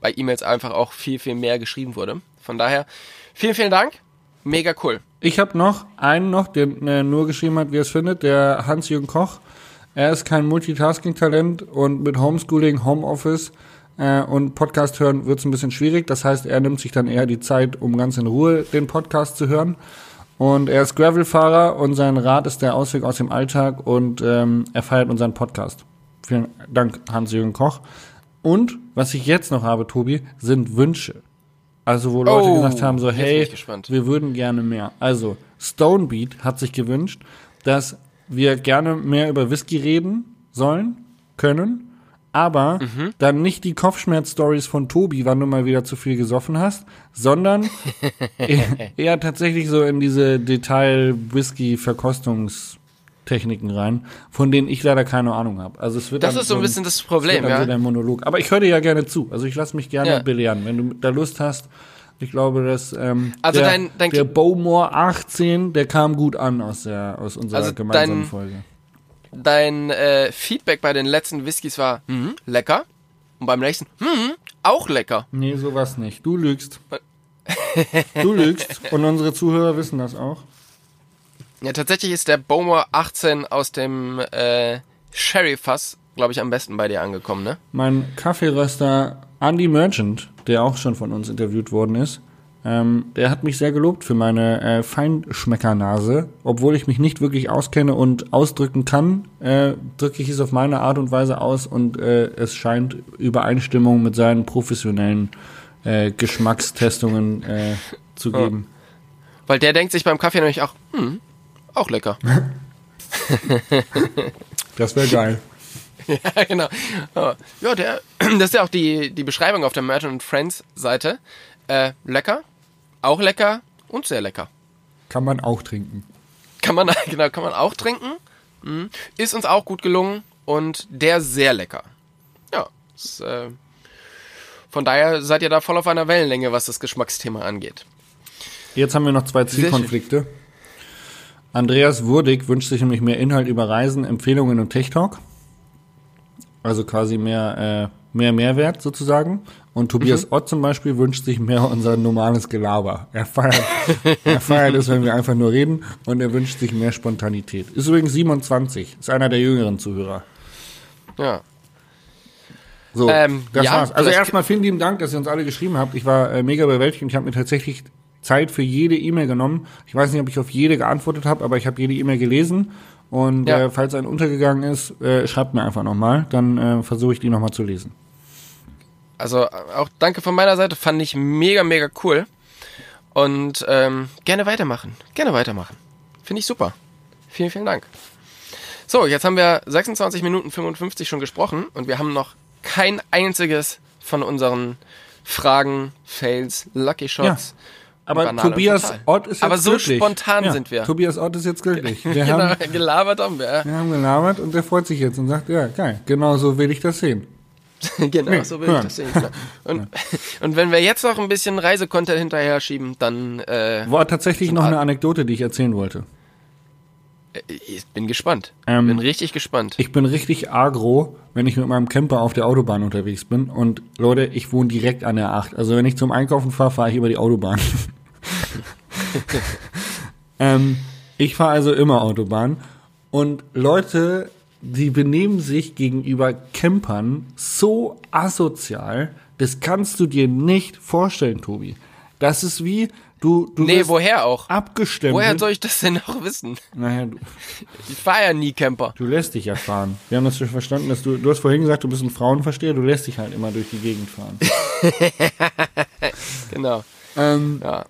Speaker 3: bei E-Mails einfach auch viel, viel mehr geschrieben wurde. Von daher, vielen, vielen Dank. Mega cool.
Speaker 2: Ich habe noch einen noch, der äh, nur geschrieben hat, wie er es findet, der Hans-Jürgen Koch. Er ist kein Multitasking-Talent und mit Homeschooling, Homeoffice äh, und Podcast hören wird es ein bisschen schwierig. Das heißt, er nimmt sich dann eher die Zeit, um ganz in Ruhe den Podcast zu hören. Und er ist Gravel-Fahrer und sein Rad ist der Ausweg aus dem Alltag und ähm, er feiert unseren Podcast. Vielen Dank, Hans-Jürgen Koch. Und was ich jetzt noch habe, Tobi, sind Wünsche. Also wo Leute
Speaker 3: Oh,
Speaker 2: gesagt haben, so hey, wir würden gerne mehr. Also Stonebeat hat sich gewünscht, dass wir gerne mehr über Whisky reden sollen, können, aber
Speaker 3: Mhm.
Speaker 2: dann nicht die Kopfschmerz-Stories von Tobi, wann du mal wieder zu viel gesoffen hast, sondern eher, tatsächlich so in diese Detail-Whisky-Verkostungstechniken rein, von denen ich leider keine Ahnung habe. Also es wird
Speaker 3: Das ist so ein bisschen das Problem, ja.
Speaker 2: der Monolog. Aber ich höre dir ja gerne zu. Also ich lasse mich gerne
Speaker 3: Ja.
Speaker 2: belehren, wenn du da Lust hast. Ich glaube, dass ähm,
Speaker 3: Also
Speaker 2: der,
Speaker 3: dein- dein-
Speaker 2: der Bowmore 18, der kam gut an aus der aus unserer
Speaker 3: Also
Speaker 2: gemeinsamen
Speaker 3: dein-
Speaker 2: Folge.
Speaker 3: Dein äh, Feedback bei den letzten Whiskys war, hm, lecker. Und beim nächsten, hm, auch lecker.
Speaker 2: Nee, sowas nicht. Du lügst. du lügst. Und unsere Zuhörer wissen das auch.
Speaker 3: Ja, tatsächlich ist der Bowmore 18 aus dem äh, Sherry-Fass, glaube ich, am besten bei dir angekommen, ne?
Speaker 2: Mein Kaffeeröster Andy Merchant, der auch schon von uns interviewt worden ist, ähm, der hat mich sehr gelobt für meine äh, Feinschmeckernase. Obwohl ich mich nicht wirklich auskenne und ausdrücken kann, äh, drücke ich es auf meine Art und Weise aus und äh, es scheint Übereinstimmung mit seinen professionellen äh, Geschmackstestungen äh, zu geben.
Speaker 3: Weil der denkt sich beim Kaffee nämlich auch, hm, auch lecker.
Speaker 2: Das wäre geil.
Speaker 3: ja, genau. Ja, der, das ist ja auch die, die Beschreibung auf der Merchant Friends Seite. Äh, lecker, auch lecker und sehr lecker.
Speaker 2: Kann man auch trinken.
Speaker 3: Kann man, genau, kann man auch trinken. Mhm. Ist uns auch gut gelungen und der sehr lecker. Ja, ist, äh, von daher seid ihr da voll auf einer Wellenlänge, was das Geschmacksthema angeht.
Speaker 2: Jetzt haben wir noch zwei Zielkonflikte. Andreas Wurdig wünscht sich nämlich mehr Inhalt über Reisen, Empfehlungen und Tech Talk. Also quasi mehr, äh, mehr Mehrwert sozusagen. Und Tobias
Speaker 3: Mhm.
Speaker 2: Ott zum Beispiel wünscht sich mehr unser normales Gelaber. Er feiert, er feiert es, wenn wir einfach nur reden und er wünscht sich mehr Spontanität. Ist übrigens 27, ist einer der jüngeren Zuhörer.
Speaker 3: Ja.
Speaker 2: So,
Speaker 3: Ähm,
Speaker 2: das
Speaker 3: ja,
Speaker 2: war's. Also erstmal vielen lieben Dank, dass ihr uns alle geschrieben habt. Ich war äh, mega überwältigt und ich habe mir tatsächlich Zeit für jede E-Mail genommen. Ich weiß nicht, ob ich auf jede geantwortet habe, aber ich habe jede E-Mail gelesen. Und
Speaker 3: Ja.
Speaker 2: äh, falls ein untergegangen ist, äh, schreibt mir einfach nochmal. Dann äh, versuche ich die nochmal zu lesen.
Speaker 3: Also auch danke von meiner Seite, fand ich mega, mega cool. Und ähm, gerne weitermachen. Gerne weitermachen. Finde ich super. Vielen, vielen Dank. So, jetzt haben wir 26 Minuten 55 schon gesprochen und wir haben noch kein einziges von unseren Fragen, Fails, Lucky Shots.
Speaker 2: Aber Tobias. Ott ist jetzt
Speaker 3: Aber so
Speaker 2: glücklich.
Speaker 3: spontan
Speaker 2: ja,
Speaker 3: sind wir.
Speaker 2: Tobias Ott ist jetzt glücklich. Wir,
Speaker 3: Genau,
Speaker 2: haben,
Speaker 3: gelabert haben wir.
Speaker 2: wir haben gelabert und der freut sich jetzt und sagt, ja, geil, genau so will ich das sehen.
Speaker 3: genau,
Speaker 2: Nee,
Speaker 3: so will ich
Speaker 2: hören.
Speaker 3: das sehen. Genau. Und, und wenn wir jetzt noch ein bisschen Reisecontent hinterher schieben, dann äh,
Speaker 2: War tatsächlich noch eine Anekdote, die ich erzählen wollte.
Speaker 3: ich bin gespannt.
Speaker 2: Ähm,
Speaker 3: bin richtig gespannt.
Speaker 2: Ich bin richtig agro, wenn ich mit meinem Camper auf der Autobahn unterwegs bin. Und Leute, ich wohne direkt an der 8. Also wenn ich zum Einkaufen fahre, fahre ich über die Autobahn. ähm, ich fahre also immer Autobahn. Und Leute, die benehmen sich gegenüber Campern so asozial, das kannst du dir nicht vorstellen, Tobi. Das ist wie, du, du
Speaker 3: nee, woher auch?
Speaker 2: abgestempelt.
Speaker 3: Woher soll ich das denn noch wissen?
Speaker 2: naja, du,
Speaker 3: Ich fahre ja nie Camper.
Speaker 2: Du lässt dich ja fahren. Wir haben das schon verstanden, dass du, du hast vorhin gesagt, du bist ein Frauenversteher, du lässt dich halt immer durch die Gegend fahren.
Speaker 3: Genau.
Speaker 2: ähm,
Speaker 3: Ja.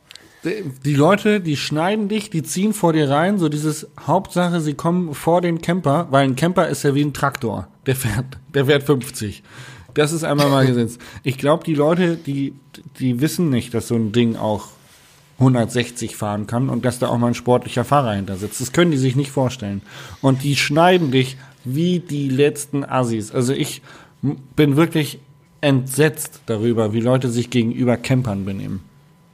Speaker 2: Die, Leute, die schneiden dich, die ziehen vor dir rein, so dieses Hauptsache, sie kommen vor den Camper, weil ein Camper ist ja wie ein Traktor. Der fährt, der fährt 50. Das ist einmal mal gesetzt. Ich glaube, die Leute, die, die wissen nicht, dass so ein Ding auch 160 fahren kann und dass da auch mal ein sportlicher Fahrer hinter sitzt. Das können die sich nicht vorstellen. Und die schneiden dich wie die letzten Assis. Also ich bin wirklich entsetzt darüber, wie Leute sich gegenüber Campern benehmen.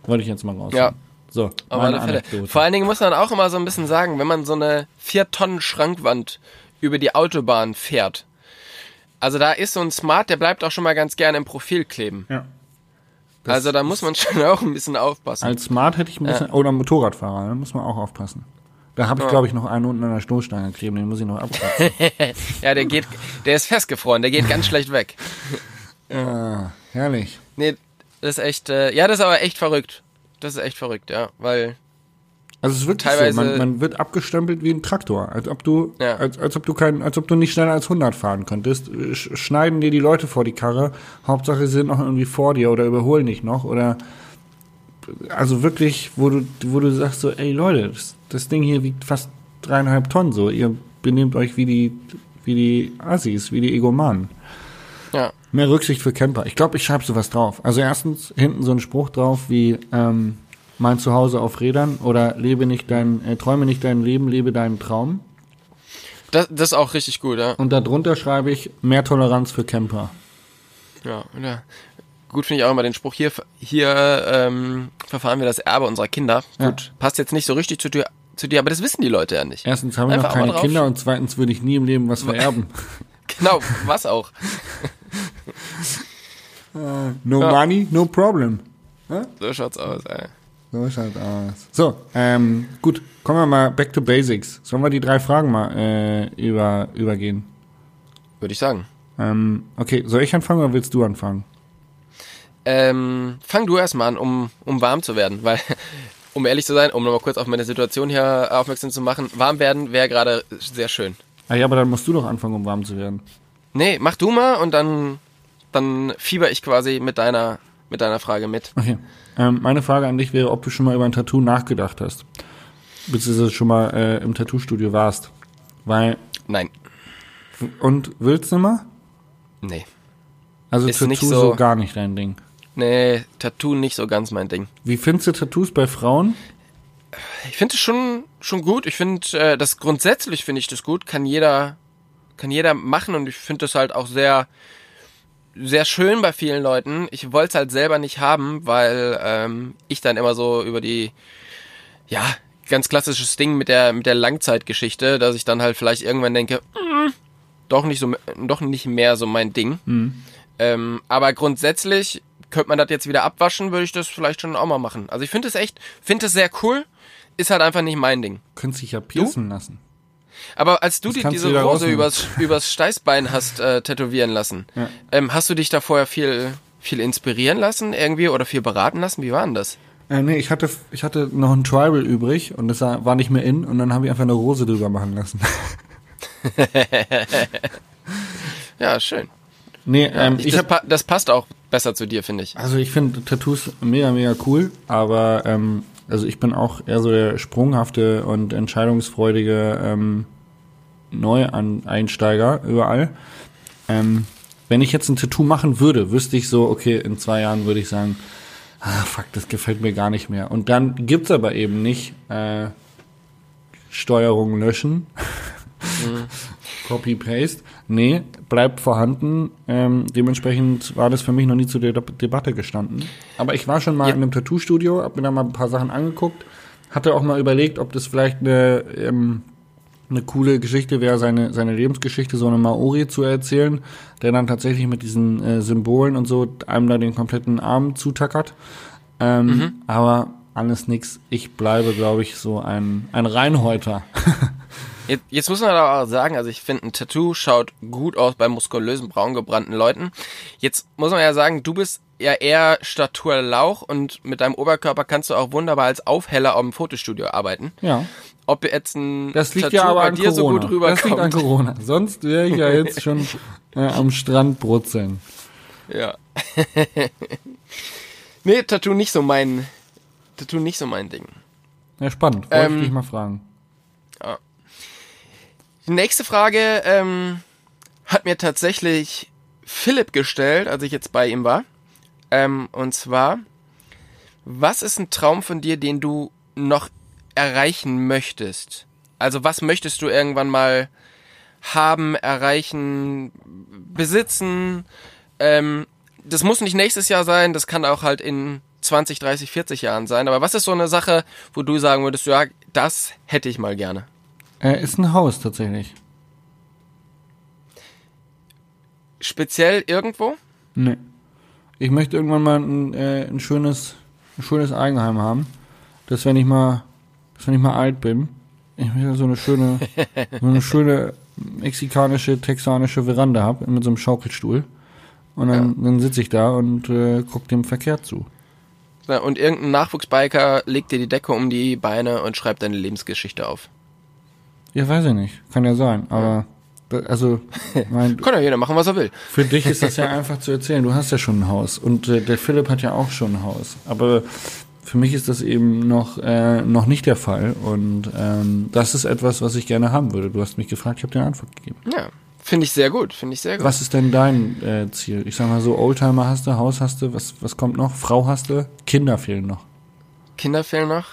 Speaker 2: Wollte ich jetzt mal raus.
Speaker 3: Ja.
Speaker 2: So,
Speaker 3: Auf
Speaker 2: meine
Speaker 3: alle Fälle.
Speaker 2: Anekdote.
Speaker 3: Vor allen Dingen muss man auch immer so ein bisschen sagen, wenn man so eine 4 Tonnen Schrankwand über die Autobahn fährt. Also da ist so ein Smart, der bleibt auch schon mal ganz gerne im Profil kleben.
Speaker 2: Ja.
Speaker 3: also da muss man schon auch ein bisschen aufpassen.
Speaker 2: Als Smart hätte ich ein bisschen, oder Motorradfahrer, da muss man auch aufpassen. Da habe ich, glaube ich, noch einen unten an der Stoßstange kleben, den muss ich noch abkratzen.
Speaker 3: ja, der geht, der ist festgefroren, der geht ganz schlecht weg.
Speaker 2: ah, herrlich.
Speaker 3: Nee, das ist echt, äh, ja, das ist aber echt verrückt. Das ist echt verrückt, ja, weil,
Speaker 2: Also es ist wirklich
Speaker 3: Teilweise-
Speaker 2: so, man, man wird abgestempelt wie ein Traktor, als ob du,
Speaker 3: Ja.
Speaker 2: als, als ob du kein, als ob du nicht schneller als 100 fahren könntest. Sch- Schneiden dir die Leute vor die Karre, Hauptsache sie sind noch irgendwie vor dir oder überholen dich noch oder, also wirklich, wo du, wo du sagst so, ey Leute, das, das Ding hier wiegt fast dreieinhalb Tonnen so, ihr benehmt euch wie die, wie die Assis, wie die Egomanen. Mehr Rücksicht für Camper. Ich glaube, ich schreibe sowas drauf. Also erstens hinten so ein Spruch drauf wie ähm, mein Zuhause auf Rädern oder lebe nicht dein, äh, träume nicht dein Leben, lebe deinen Traum.
Speaker 3: das, das ist auch richtig gut, ja.
Speaker 2: Und darunter schreibe ich mehr Toleranz für Camper.
Speaker 3: Ja, ja. Gut finde ich auch immer den Spruch, hier, hier ähm, verfahren wir das Erbe unserer Kinder.
Speaker 2: Ja.
Speaker 3: Gut, passt jetzt nicht so richtig zur Tür, zu dir, aber das wissen die Leute ja nicht.
Speaker 2: Erstens haben wir
Speaker 3: Einfach
Speaker 2: noch keine Kinder und zweitens würde ich nie im Leben was vererben.
Speaker 3: Genau, was auch.
Speaker 2: No
Speaker 3: Ja.
Speaker 2: money, no problem.
Speaker 3: So schaut's aus, ey.
Speaker 2: So schaut aus. So, ähm, gut, kommen wir mal back to basics. Sollen wir die drei Fragen mal äh, über, übergehen?
Speaker 3: Würde ich sagen.
Speaker 2: Ähm, okay, soll ich anfangen oder willst du anfangen?
Speaker 3: Ähm, fang du erstmal an, um, um warm zu werden, weil, um ehrlich zu sein, um nochmal kurz auf meine Situation hier aufmerksam zu machen, warm werden wäre gerade sehr schön.
Speaker 2: Ah ja, aber dann musst du doch anfangen, um warm zu werden.
Speaker 3: Nee, mach du mal und dann, dann fieber ich quasi mit deiner, mit deiner Frage mit.
Speaker 2: Okay. Ähm, meine Frage an dich wäre, ob du schon mal über ein Tattoo nachgedacht hast. Beziehungsweise schon mal äh, im Tattoo-Studio warst. Weil,
Speaker 3: Nein,
Speaker 2: und willst du mal?
Speaker 3: nee.
Speaker 2: Also
Speaker 3: Ist
Speaker 2: Tattoo so,
Speaker 3: so-
Speaker 2: gar nicht dein Ding.
Speaker 3: Nee, Tattoo nicht so ganz mein Ding.
Speaker 2: Wie findest du Tattoos bei Frauen?
Speaker 3: Ich finde es schon, schon gut. Ich finde, äh, das grundsätzlich finde ich das gut. Kann jeder, kann jeder machen und ich finde das halt auch sehr, sehr schön bei vielen Leuten. Ich wollte es halt selber nicht haben, weil ähm, ich dann immer so über die, ja, ganz klassisches Ding mit der, mit der Langzeitgeschichte, dass ich dann halt vielleicht irgendwann denke, "Mm, doch nicht so, doch nicht mehr so mein Ding. Ähm, aber grundsätzlich könnte man das jetzt wieder abwaschen, würde ich das vielleicht schon auch mal machen. Also ich finde es echt, finde es sehr cool, ist halt einfach nicht mein Ding.
Speaker 2: Könntest dich ja piercen lassen.
Speaker 3: Aber als du dir diese Rose übers, übers Steißbein hast äh, tätowieren lassen,
Speaker 2: Ja.
Speaker 3: ähm, hast du dich da vorher viel, viel inspirieren lassen irgendwie oder viel beraten lassen? Wie war denn das?
Speaker 2: Äh, nee, ich hatte, ich hatte noch ein Tribal übrig und das war nicht mehr in und dann habe ich einfach eine Rose drüber machen lassen.
Speaker 3: Ja, schön.
Speaker 2: nee, ähm,
Speaker 3: Ich,
Speaker 2: ich
Speaker 3: das, pa das passt auch besser zu dir, finde ich.
Speaker 2: Also ich finde Tattoos mega, mega cool, aber ähm, also ich bin auch eher so der sprunghafte und entscheidungsfreudige ähm, Neueinsteiger überall. Ähm, wenn ich jetzt ein Tattoo machen würde, wüsste ich so, okay, in zwei Jahren würde ich sagen, ah, fuck, das gefällt mir gar nicht mehr. Und dann gibt's aber eben nicht äh, Steuerung löschen, Copy-Paste. Nee, bleibt vorhanden. Ähm, dementsprechend war das für mich noch nie zu der Deb- Debatte gestanden. Aber ich war schon mal
Speaker 3: Ja.
Speaker 2: in einem Tattoo-Studio, hab mir da mal ein paar Sachen angeguckt, hatte auch mal überlegt, ob das vielleicht eine, ähm, eine coole Geschichte wäre, seine, seine Lebensgeschichte, so eine Maori zu erzählen, der dann tatsächlich mit diesen äh, Symbolen und so einem da den kompletten Arm zutackert. Ähm, Aber alles nix. Ich bleibe, glaube ich, so ein, ein Reinhäuter.
Speaker 3: Jetzt, jetzt muss man aber auch sagen, also ich finde, ein Tattoo schaut gut aus bei muskulösen, braungebrannten Leuten. Jetzt muss man ja sagen, du bist ja eher Statur Lauch und mit deinem Oberkörper kannst du auch wunderbar als Aufheller im Fotostudio arbeiten.
Speaker 2: ja.
Speaker 3: Ob jetzt ein
Speaker 2: Das liegt
Speaker 3: Tattoo
Speaker 2: ja aber
Speaker 3: bei
Speaker 2: an
Speaker 3: dir
Speaker 2: Corona.
Speaker 3: so gut
Speaker 2: das liegt an
Speaker 3: rüberkommt.
Speaker 2: Corona. Sonst wäre ich ja jetzt schon äh, am Strand brutzeln.
Speaker 3: Ja. nee, Tattoo nicht so mein Tattoo nicht so mein Ding.
Speaker 2: Ja, spannend. Wollte
Speaker 3: Ähm,
Speaker 2: ich dich mal fragen.
Speaker 3: Die nächste Frage ähm, hat mir tatsächlich Philipp gestellt, als ich jetzt bei ihm war. Ähm, und zwar, was ist ein Traum von dir, den du noch erreichen möchtest? Also was möchtest du irgendwann mal haben, erreichen, besitzen? Ähm, das muss nicht nächstes Jahr sein, das kann auch halt in 20, 30, 40 Jahren sein. Aber was ist so eine Sache, wo du sagen würdest, ja, das hätte ich mal gerne?
Speaker 2: Äh, ist ein Haus tatsächlich.
Speaker 3: Speziell irgendwo?
Speaker 2: Nee. Ich möchte irgendwann mal ein, äh, ein schönes, ein schönes Eigenheim haben. Dass wenn ich mal, dass wenn ich mal alt bin, ich möchte so eine schöne, so eine schöne mexikanische, texanische Veranda habe mit so einem Schaukelstuhl. Und dann, dann sitze ich da und äh, gucke dem Verkehr zu.
Speaker 3: Ja, Und irgendein Nachwuchsbiker legt dir die Decke um die Beine und schreibt deine Lebensgeschichte auf.
Speaker 2: Ja, weiß ich nicht. Kann ja sein. Aber also, mein,
Speaker 3: Kann ja jeder machen, was er will.
Speaker 2: Für dich ist das ja einfach zu erzählen. Du hast ja schon ein Haus und äh, der Philipp hat ja auch schon ein Haus. Aber für mich ist das eben noch äh, noch nicht der Fall und ähm, das ist etwas, was ich gerne haben würde. Du hast mich gefragt, ich habe dir eine Antwort gegeben.
Speaker 3: Ja, finde ich sehr gut, finde ich sehr gut.
Speaker 2: Was ist denn dein äh, Ziel? Ich sag mal so, Oldtimer hast du, Haus hast du, was was kommt noch? Frau hast du, Kinder fehlen noch.
Speaker 3: Kinder fehlen noch.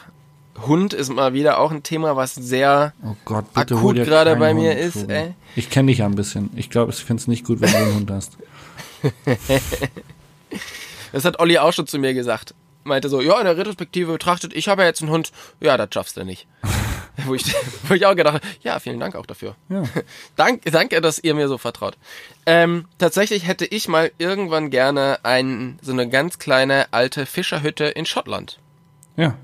Speaker 3: Hund ist mal wieder auch ein Thema, was sehr
Speaker 2: Oh Gott,
Speaker 3: Akut gerade bei mir
Speaker 2: Hund,
Speaker 3: ist, ey.
Speaker 2: Ich kenne dich ja ein bisschen. Ich glaube, ich finde es nicht gut, wenn du einen Hund hast.
Speaker 3: Das hat Olli auch schon zu mir gesagt. Meinte so, ja, in der Retrospektive betrachtet, ich habe ja jetzt einen Hund. Ja, das schaffst du nicht. Wo ich, wo ich auch gedacht habe, ja, vielen Dank auch dafür.
Speaker 2: Ja.
Speaker 3: Dank, danke, dass ihr mir so vertraut. Ähm, tatsächlich hätte ich mal irgendwann gerne ein, so eine ganz kleine alte Fischerhütte in Schottland.
Speaker 2: Ja.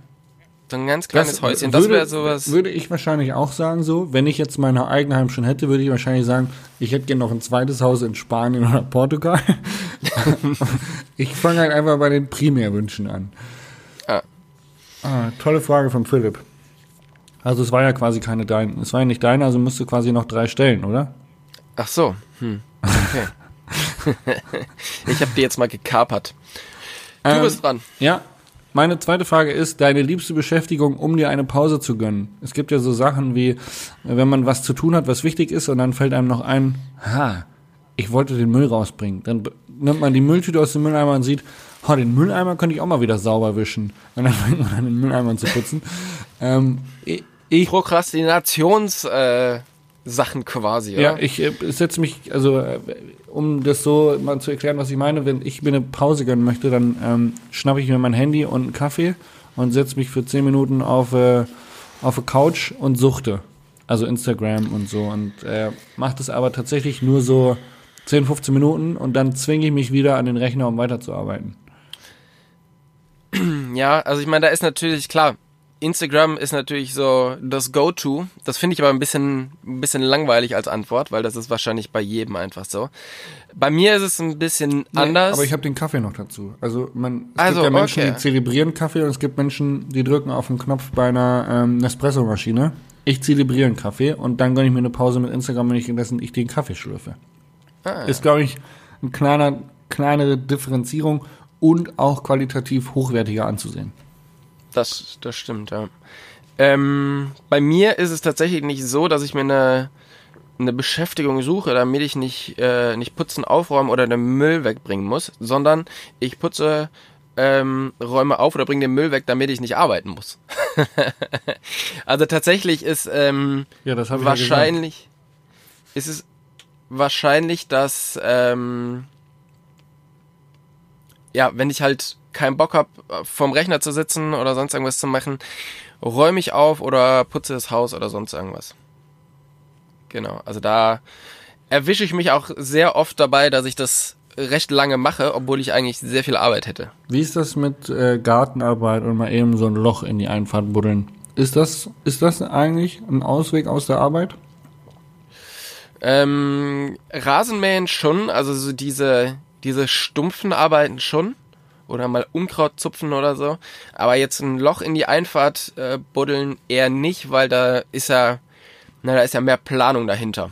Speaker 3: So ein ganz kleines Häuschen. Das
Speaker 2: würde-
Speaker 3: wäre sowas.
Speaker 2: Würde ich wahrscheinlich auch sagen so. Wenn ich jetzt mein Eigenheim schon hätte, würde ich wahrscheinlich sagen, ich hätte gerne noch ein zweites Haus in Spanien oder Portugal. ich fange halt einfach bei den Primärwünschen an.
Speaker 3: Ah.
Speaker 2: Ah, tolle Frage von Philipp. Also es war ja quasi keine deine, es war ja nicht deine, also musst du quasi noch drei stellen, oder?
Speaker 3: Ach so. Hm. Okay. ich habe die jetzt mal gekapert. Du
Speaker 2: Ähm,
Speaker 3: bist dran.
Speaker 2: Ja. Meine zweite Frage ist, deine liebste Beschäftigung, um dir eine Pause zu gönnen. Es gibt ja so Sachen wie, wenn man was zu tun hat, was wichtig ist, und dann fällt einem noch ein, ha, ich wollte den Müll rausbringen. Dann nimmt man die Mülltüte aus dem Mülleimer und sieht, oh, den Mülleimer könnte ich auch mal wieder sauber wischen. Und dann fängt man an, den Mülleimer zu putzen. ähm, ich, ich
Speaker 3: Prokrastinations äh, Sachen quasi, oder?
Speaker 2: Ja, ich äh, setze mich, also äh, um das so mal zu erklären, was ich meine, wenn ich mir eine Pause gönnen möchte, dann ähm, schnappe ich mir mein Handy und einen Kaffee und setze mich für 10 Minuten auf, äh, auf eine Couch und suchte. Also Instagram und so. Und äh, mache das aber tatsächlich nur so 10, 15 Minuten und dann zwinge ich mich wieder an den Rechner, um weiterzuarbeiten.
Speaker 3: Ja, also ich meine, da ist natürlich klar. Instagram ist natürlich so das Go-To. Das finde ich aber ein bisschen, ein bisschen langweilig als Antwort, weil das ist wahrscheinlich bei jedem einfach so. Bei mir ist es ein bisschen anders.
Speaker 2: Aber ich habe den Kaffee noch dazu. Also man, es
Speaker 3: Also,
Speaker 2: gibt ja Menschen,
Speaker 3: okay.
Speaker 2: die zelebrieren Kaffee und es gibt Menschen, die drücken auf den Knopf bei einer ähm, Nespresso-Maschine. Ich zelebriere einen Kaffee und dann gönne ich mir eine Pause mit Instagram, wenn ich indessen ich den Kaffee schlürfe.
Speaker 3: Ah,
Speaker 2: Ist, glaube ich, eine kleiner, kleinere Differenzierung und auch qualitativ hochwertiger anzusehen.
Speaker 3: Das, das stimmt, ja. Ähm, bei mir ist es tatsächlich nicht so, dass ich mir eine, eine Beschäftigung suche, damit ich nicht, äh, nicht putzen, aufräumen oder den Müll wegbringen muss, sondern ich putze, ähm, räume auf oder bringe den Müll weg, damit ich nicht arbeiten muss. also tatsächlich ist ähm,
Speaker 2: Ja,
Speaker 3: wahrscheinlich ist es wahrscheinlich, dass ähm, ja, wenn ich halt keinen Bock hab, vorm Rechner zu sitzen oder sonst irgendwas zu machen, räume ich auf oder putze das Haus oder sonst irgendwas. Genau, also da erwische ich mich auch sehr oft dabei, dass ich das recht lange mache, obwohl ich eigentlich sehr viel Arbeit hätte.
Speaker 2: Wie ist das mit äh, Gartenarbeit und mal eben so ein Loch in die Einfahrt buddeln? Ist das, ist das eigentlich ein Ausweg aus der Arbeit?
Speaker 3: Ähm, Rasenmähen schon, also so diese, diese stumpfen Arbeiten schon. Oder mal Unkraut zupfen oder so. Aber jetzt ein Loch in die Einfahrt äh, buddeln eher nicht, weil da ist ja, na, da ist ja mehr Planung dahinter.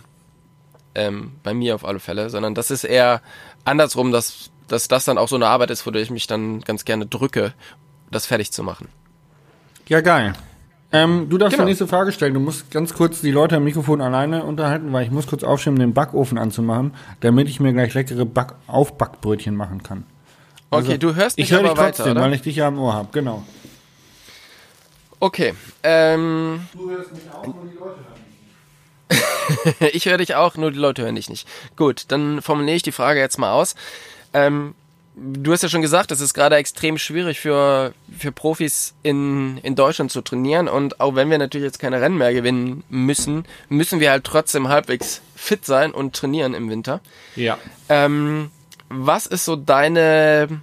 Speaker 3: Ähm, bei mir auf alle Fälle. Sondern das ist eher andersrum, dass, dass das dann auch so eine Arbeit ist, wo ich mich dann ganz gerne drücke, das fertig zu machen.
Speaker 2: Ja, geil. Ähm, du darfst
Speaker 3: Genau.
Speaker 2: die nächste Frage stellen. Du musst ganz kurz die Leute am Mikrofon alleine unterhalten, weil ich muss kurz um den Backofen anzumachen, damit ich mir gleich leckere Back Aufbackbrötchen machen kann. Also,
Speaker 3: Okay, du hörst mich
Speaker 2: Ich höre dich
Speaker 3: aber weiter,
Speaker 2: trotzdem,
Speaker 3: oder?
Speaker 2: weil ich dich ja am Ohr habe. Genau.
Speaker 3: Okay, ähm,
Speaker 2: Du hörst mich auch, nur die Leute
Speaker 3: ich höre dich auch, nur die Leute hören dich nicht. Gut, dann formuliere ich die Frage jetzt mal aus. Ähm, du hast ja schon gesagt, es ist gerade extrem schwierig für, für Profis in, in Deutschland zu trainieren. Und auch wenn wir natürlich jetzt keine Rennen mehr gewinnen müssen, müssen wir halt trotzdem halbwegs fit sein und trainieren im Winter.
Speaker 2: Ja.
Speaker 3: Ähm, was ist so deine,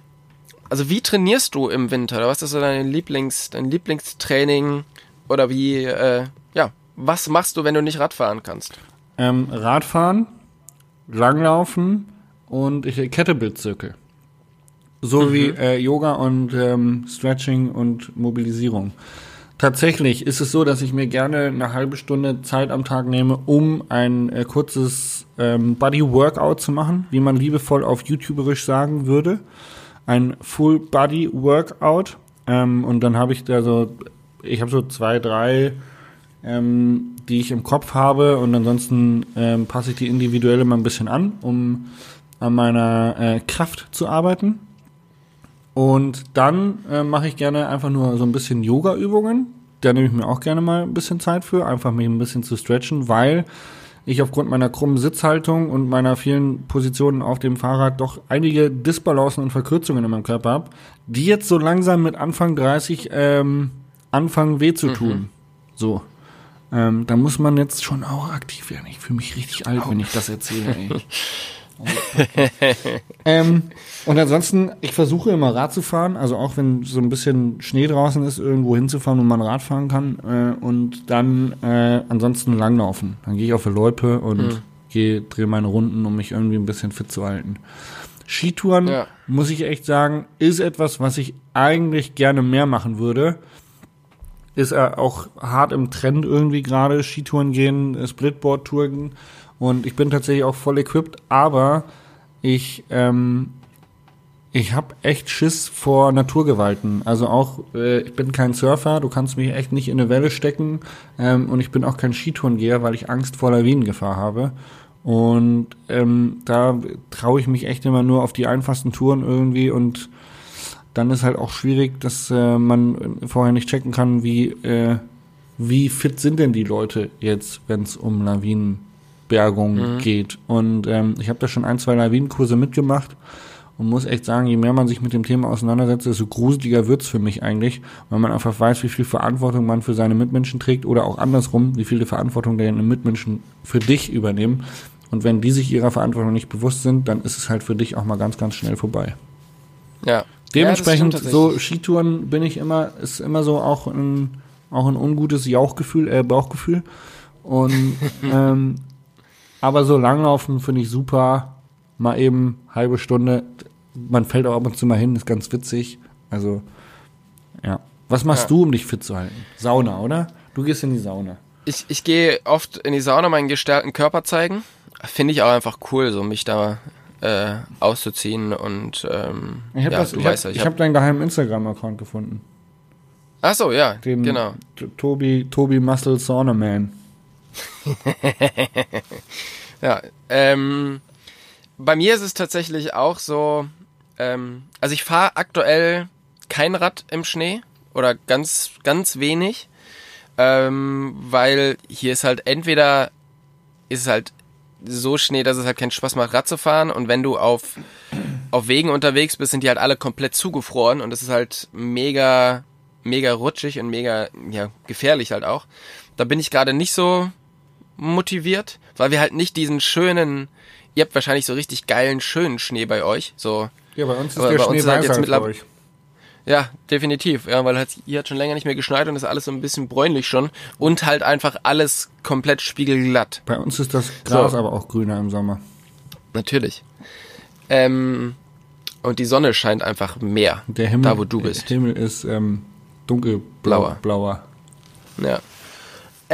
Speaker 3: also wie trainierst du im Winter? Oder was ist so dein Lieblings, dein Lieblingstraining? Oder wie, äh, ja, was machst du, wenn du nicht Radfahren kannst?
Speaker 2: Ähm, Radfahren, Langlaufen und ich Kettlebell-Zirkel. So wie äh, Yoga und ähm, Stretching und Mobilisierung. Tatsächlich ist es so, dass ich mir gerne eine halbe Stunde Zeit am Tag nehme, um ein äh, kurzes ähm, Body-Workout zu machen, wie man liebevoll auf YouTuberisch sagen würde. Ein Full-Body-Workout. Ähm, und dann habe ich da so, ich habe so zwei, drei ähm, die ich im Kopf habe und ansonsten ähm, passe ich die individuell immer ein bisschen an, um an meiner äh, Kraft zu arbeiten. Und dann äh, mache ich gerne einfach nur so ein bisschen Yoga-Übungen. Da nehme ich mir auch gerne mal ein bisschen Zeit für, einfach mich ein bisschen zu stretchen, weil ich aufgrund meiner krummen Sitzhaltung und meiner vielen Positionen auf dem Fahrrad doch einige Disbalancen und Verkürzungen in meinem Körper habe, die jetzt so langsam mit Anfang 30 ähm, anfangen weh zu tun. So. Ähm, da muss man jetzt schon auch aktiv werden. Ich fühle mich richtig alt, wenn ich das erzähle. Ey. ähm, und ansonsten, ich versuche immer Rad zu fahren, also auch wenn so ein bisschen Schnee draußen ist, irgendwo hinzufahren, wo man Rad fahren kann. Äh, und dann äh, ansonsten langlaufen. Dann gehe ich auf die Loipe und mhm. gehe, drehe meine Runden, um mich irgendwie ein bisschen fit zu halten. Skitouren, ja. muss ich echt sagen, ist etwas, was ich eigentlich gerne mehr machen würde. Ist er auch hart im Trend irgendwie gerade, Skitouren gehen, Splitboard-Touren. Und ich bin tatsächlich auch voll equipped, aber ich, ähm, ich habe echt Schiss vor Naturgewalten. Also auch, äh, ich bin kein Surfer, du kannst mich echt nicht in eine Welle stecken. Ähm, und ich bin auch kein Skitourengeher, weil ich Angst vor Lawinengefahr habe. Und ähm, da traue ich mich echt immer nur auf die einfachsten Touren irgendwie und dann ist halt auch schwierig, dass äh, man vorher nicht checken kann, wie, äh, wie fit sind denn die Leute jetzt, wenn es um Lawinenbergung mhm. geht. Und ähm, ich habe da schon ein, zwei Lawinenkurse mitgemacht und muss echt sagen, je mehr man sich mit dem Thema auseinandersetzt, desto gruseliger wird's für mich eigentlich, weil man einfach weiß, wie viel Verantwortung man für seine Mitmenschen trägt oder auch andersrum, wie viel Verantwortung deine Mitmenschen für dich übernehmen. Und wenn die sich ihrer Verantwortung nicht bewusst sind, dann ist es halt für dich auch mal ganz, ganz schnell vorbei.
Speaker 3: Ja.
Speaker 2: Dementsprechend, ja, so Skitouren bin ich immer, ist immer so auch ein, auch ein ungutes Jauchgefühl, äh, Bauchgefühl. Und, ähm, aber so Langlaufen finde ich super. Mal eben halbe Stunde. Man fällt auch ab und zu mal hin, ist ganz witzig. Also, ja. Was machst ja. du, um dich fit zu halten? Sauna, oder? Du gehst in die Sauna.
Speaker 3: Ich, ich gehe oft in die Sauna, meinen gestärkten Körper zeigen finde ich auch einfach cool, so mich da äh, auszuziehen und ähm,
Speaker 2: ich habe ja, ich hab, ja, ich, ich hab deinen geheimen Instagram-Account gefunden.
Speaker 3: Ach so, ja,
Speaker 2: Den
Speaker 3: genau.
Speaker 2: Tobi, Tobi Muscle Sauna Man.
Speaker 3: ja, ähm, bei mir ist es tatsächlich auch so, ähm, also ich fahre aktuell kein Rad im Schnee oder ganz, ganz wenig, ähm, weil hier ist halt entweder ist es halt so Schnee, dass es halt keinen Spaß macht, Rad zu fahren. Und wenn du auf, auf Wegen unterwegs bist, sind die halt alle komplett zugefroren und das ist halt mega, mega rutschig und mega, ja, gefährlich halt auch. Da bin ich gerade nicht so motiviert, weil wir halt nicht diesen schönen, ihr habt wahrscheinlich so richtig geilen, schönen Schnee bei euch, so.
Speaker 2: Ja, bei uns ist der Schnee halt jetzt mittlerweile.
Speaker 3: Ja, definitiv. Ja, weil halt, hier hat schon länger nicht mehr geschneit und ist alles so ein bisschen bräunlich schon. Und halt einfach alles komplett spiegelglatt.
Speaker 2: Bei uns ist das Gras so. aber auch grüner im Sommer.
Speaker 3: Natürlich. Ähm, und die Sonne scheint einfach mehr.
Speaker 2: Der Himmel,
Speaker 3: da wo du bist.
Speaker 2: Der Himmel ist ähm, dunkelblauer. Blauer.
Speaker 3: Ja.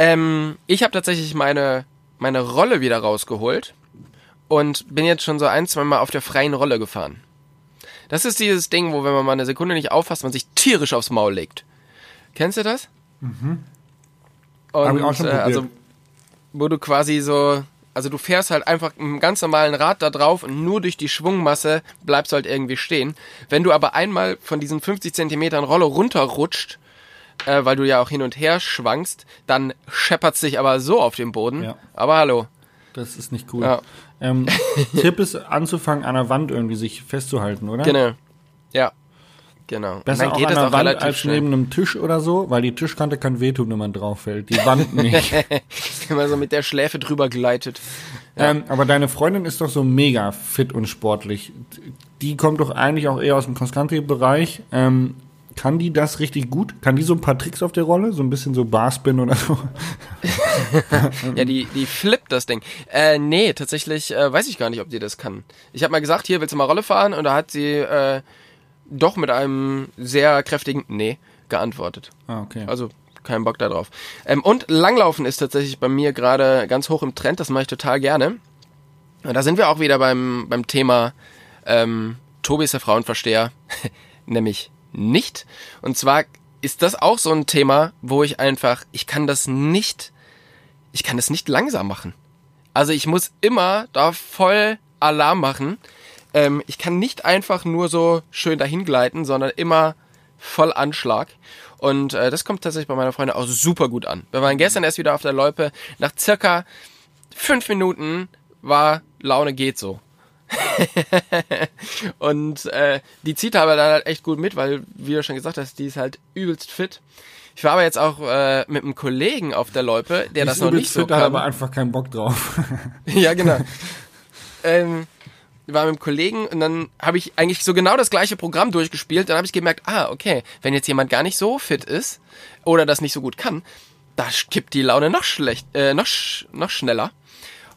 Speaker 3: Ähm, ich habe tatsächlich meine, meine Rolle wieder rausgeholt und bin jetzt schon so ein, zwei Mal auf der freien Rolle gefahren. Das ist dieses Ding, wo wenn man mal eine Sekunde nicht aufpasst, man sich tierisch aufs Maul legt. Kennst du das? Mhm. Und, Hab ich auch schon äh, also, wo du quasi so, also du fährst halt einfach einen ganz normalen Rad da drauf und nur durch die Schwungmasse bleibst du halt irgendwie stehen. Wenn du aber einmal von diesen 50 Zentimetern Rolle runterrutscht, äh, weil du ja auch hin und her schwankst, dann scheppert's dich aber so auf den Boden. Ja. Aber hallo.
Speaker 2: Das ist nicht cool. Ja. Ähm, Tipp ist anzufangen, an der Wand irgendwie sich festzuhalten, oder?
Speaker 3: Genau. Ja. Genau.
Speaker 2: Besser dann auch geht an der Wand als schnell. neben einem Tisch oder so, weil die Tischkante kann wehtun, wenn man drauf fällt. Die Wand nicht.
Speaker 3: Immer so mit der Schläfe drüber gleitet.
Speaker 2: Ja. Ähm, aber deine Freundin ist doch so mega fit und sportlich. Die kommt doch eigentlich auch eher aus dem Cross-Country-Bereich. Ähm, kann die das richtig gut? Kann die so ein paar Tricks auf der Rolle? So ein bisschen so Barspin oder so?
Speaker 3: ja, die, die flippt das Ding. Äh, nee, tatsächlich äh, weiß ich gar nicht, ob die das kann. Ich habe mal gesagt, hier willst du mal Rolle fahren? Und da hat sie äh, doch mit einem sehr kräftigen Nee geantwortet.
Speaker 2: Ah, okay.
Speaker 3: Also kein Bock da drauf. Ähm, und Langlaufen ist tatsächlich bei mir gerade ganz hoch im Trend. Das mache ich total gerne. Und da sind wir auch wieder beim, beim Thema ähm, Tobi ist der Frauenversteher, nämlich nicht. Und zwar ist das auch so ein Thema, wo ich einfach, ich kann das nicht, ich kann das nicht langsam machen. Also ich muss immer da voll Alarm machen. Ähm, ich kann nicht einfach nur so schön dahin gleiten, sondern immer voll Anschlag. Und äh, das kommt tatsächlich bei meiner Freundin auch super gut an. Wir waren gestern erst wieder auf der Loipe. Nach circa fünf Minuten war Laune geht so. und äh, die zieht aber dann halt echt gut mit, weil, wie du schon gesagt hast, die ist halt übelst fit. Ich war aber jetzt auch äh, mit einem Kollegen auf der Loipe, der das
Speaker 2: Ist
Speaker 3: noch nicht so
Speaker 2: fit,
Speaker 3: kann.
Speaker 2: aber einfach keinen Bock drauf.
Speaker 3: ja, genau. ähm, war mit einem Kollegen und dann habe ich eigentlich so genau das gleiche Programm durchgespielt. Dann habe ich gemerkt, ah, okay, wenn jetzt jemand gar nicht so fit ist oder das nicht so gut kann, da kippt die Laune noch schlecht, äh, noch, sch noch schneller.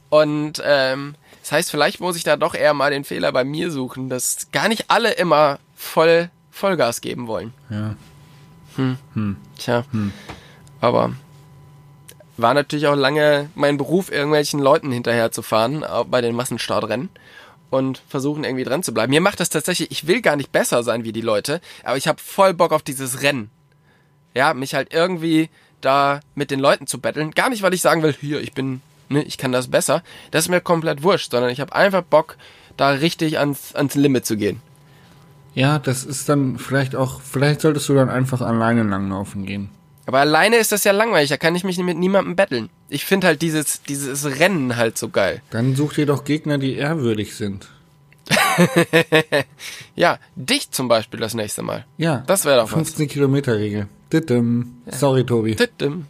Speaker 3: Und ähm, das heißt, vielleicht muss ich da doch eher mal den Fehler bei mir suchen, dass gar nicht alle immer voll Vollgas geben wollen.
Speaker 2: ja.
Speaker 3: Tja, aber war natürlich auch lange mein Beruf, irgendwelchen Leuten hinterher zu fahren auch bei den Massenstartrennen und versuchen irgendwie dran zu bleiben. Mir macht das tatsächlich, ich will gar nicht besser sein wie die Leute, aber ich habe voll Bock auf dieses Rennen. Ja, mich halt irgendwie da mit den Leuten zu betteln. Gar nicht, weil ich sagen will, hier, ich bin, ne, ich kann das besser. Das ist mir komplett wurscht, sondern ich habe einfach Bock, da richtig ans, ans Limit zu gehen.
Speaker 2: Ja, das ist dann vielleicht auch, vielleicht solltest du dann einfach alleine langlaufen gehen.
Speaker 3: Aber alleine ist das ja langweilig, da kann ich mich mit niemandem betteln. Ich finde halt dieses, dieses Rennen halt so geil.
Speaker 2: Dann such dir doch Gegner, die ehrwürdig sind.
Speaker 3: Ja, dich zum Beispiel das nächste Mal.
Speaker 2: Ja.
Speaker 3: Das wäre doch was.
Speaker 2: 15 Kilometer Regel. Dittem. Sorry, Tobi.
Speaker 3: Tittim.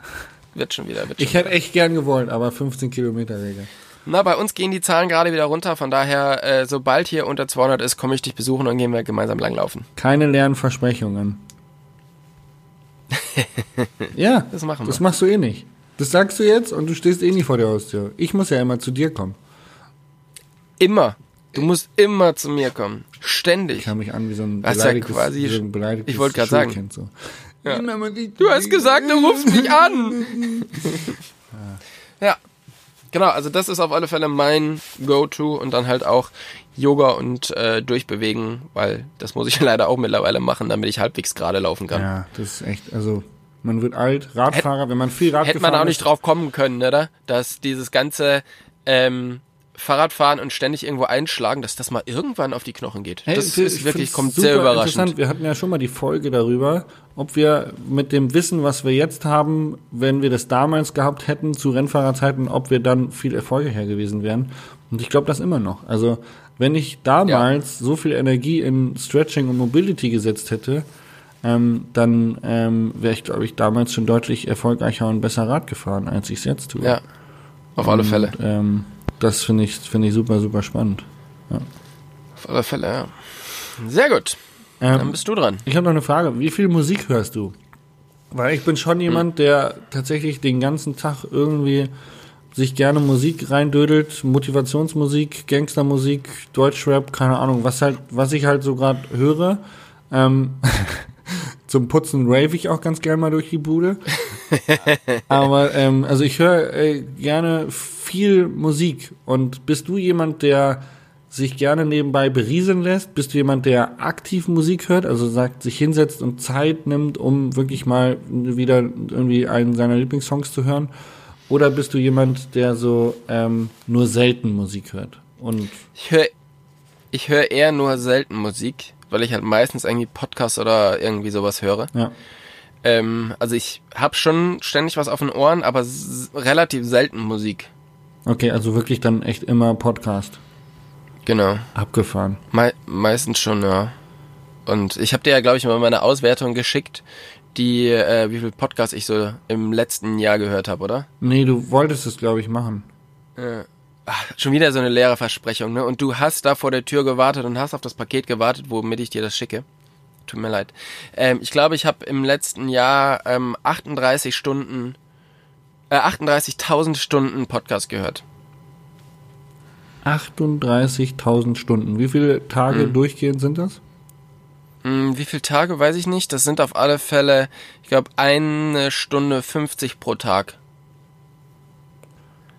Speaker 3: Wird schon wieder, wird schon
Speaker 2: Ich hätte echt gern gewollt, aber 15 Kilometer Regel.
Speaker 3: Na, bei uns gehen die Zahlen gerade wieder runter, von daher, äh, sobald hier unter 200 ist, komme ich dich besuchen und gehen wir gemeinsam langlaufen.
Speaker 2: Keine leeren Versprechungen. ja,
Speaker 3: Das machen
Speaker 2: das
Speaker 3: wir.
Speaker 2: machst du eh nicht. Das sagst du jetzt und du stehst eh nie vor der Haustür. Ich muss ja immer zu dir kommen.
Speaker 3: Immer. Du musst immer zu mir kommen.
Speaker 2: Ich
Speaker 3: Ständig.
Speaker 2: kann mich an wie so ein
Speaker 3: Das ist ja
Speaker 2: beleidigtes,
Speaker 3: quasi-
Speaker 2: so ein beleidigtes
Speaker 3: ich wollte gerade sagen.
Speaker 2: So.
Speaker 3: Ja. Du hast gesagt, du rufst mich an. ja. Genau, also das ist auf alle Fälle mein Go-To und dann halt auch Yoga und äh, durchbewegen, weil das muss ich leider auch mittlerweile machen, damit ich halbwegs gerade laufen kann.
Speaker 2: Ja, das ist echt, also man wird alt, Radfahrer, wenn man viel Rad
Speaker 3: Hätte man auch nicht drauf kommen können, oder? Dass dieses ganze ähm, Fahrradfahren und ständig irgendwo einschlagen, dass das mal irgendwann auf die Knochen geht.
Speaker 2: Hey,
Speaker 3: das ist wirklich, kommt
Speaker 2: super
Speaker 3: sehr
Speaker 2: Interessant.
Speaker 3: überraschend.
Speaker 2: Wir hatten ja schon mal die Folge darüber, ob wir mit dem Wissen, was wir jetzt haben, wenn wir das damals gehabt hätten zu Rennfahrerzeiten, ob wir dann viel erfolgreicher gewesen wären. Und ich glaube das immer noch. Also wenn ich damals so viel Energie in Stretching und Mobility gesetzt hätte, ähm, dann ähm, wäre ich, glaube ich, damals schon deutlich erfolgreicher und besser Rad gefahren, als ich es jetzt tue.
Speaker 3: Ja, auf alle Fälle.
Speaker 2: Und, ähm, das finde ich, finde ich super, super spannend.
Speaker 3: Auf alle Fälle, ja. Sehr gut.
Speaker 2: Ähm,
Speaker 3: Dann bist du dran.
Speaker 2: Ich habe noch eine Frage. Wie viel Musik hörst du? Weil ich bin schon jemand, der tatsächlich den ganzen Tag irgendwie sich gerne Musik reindödelt, Motivationsmusik, Gangstermusik, Deutschrap, keine Ahnung, was halt, was ich halt so gerade höre. Ähm, zum Putzen rave ich auch ganz gern mal durch die Bude. Aber ähm, also ich höre äh, gerne viel Musik. Und bist du jemand, der sich gerne nebenbei berieseln lässt? Bist du jemand, der aktiv Musik hört, also sagt, sich hinsetzt und Zeit nimmt, um wirklich mal wieder irgendwie einen seiner Lieblingssongs zu hören? Oder bist du jemand, der so ähm, nur selten Musik hört? Und
Speaker 3: Ich höre ich hör eher nur selten Musik, weil ich halt meistens irgendwie Podcasts oder irgendwie sowas höre.
Speaker 2: ja,
Speaker 3: Ähm, also ich habe schon ständig was auf den Ohren, aber relativ selten Musik.
Speaker 2: okay, also wirklich dann echt immer Podcast.
Speaker 3: Genau.
Speaker 2: Abgefahren.
Speaker 3: Me meistens schon, ja. Und ich habe dir ja, glaube ich, mal meine Auswertung geschickt, die, äh, wie viel Podcasts ich so im letzten Jahr gehört habe, oder?
Speaker 2: Nee, du wolltest es, glaube ich, machen.
Speaker 3: Ach, schon wieder so eine leere Versprechung, ne? Und du hast da vor der Tür gewartet und hast auf das Paket gewartet, womit ich dir das schicke. Tut mir leid. Ähm, ich glaube, ich habe im letzten Jahr ähm, 38 Stunden, äh, 38.000 Stunden Podcast gehört.
Speaker 2: 38.000 Stunden. Wie viele Tage durchgehend sind das?
Speaker 3: Hm, wie viele Tage, weiß ich nicht. Das sind auf alle Fälle, ich glaube, eine Stunde 50 pro Tag.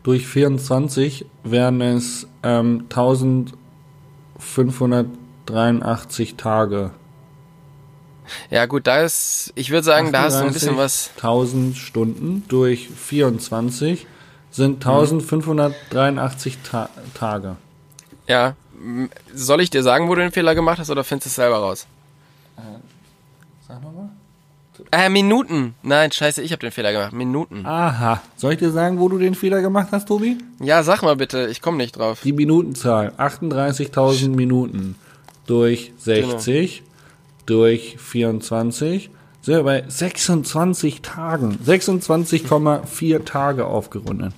Speaker 2: Durch 24 wären es ähm, 1583 Tage.
Speaker 3: Ja gut, da ist, ich würde sagen, da hast du ein bisschen was.
Speaker 2: 1000 Stunden durch 24 sind 1583 Ta Tage.
Speaker 3: Ja, soll ich dir sagen, wo du den Fehler gemacht hast oder findest du es selber raus? Äh, Minuten. Nein, scheiße, ich habe den Fehler gemacht. Minuten.
Speaker 2: Aha. Soll ich dir sagen, wo du den Fehler gemacht hast, Tobi?
Speaker 3: Ja, sag mal bitte, ich komme nicht drauf.
Speaker 2: Die Minutenzahl. 38.000 Minuten durch 60 durch 24. Sind wir bei 26 Tagen. 26,4 Tage aufgerundet.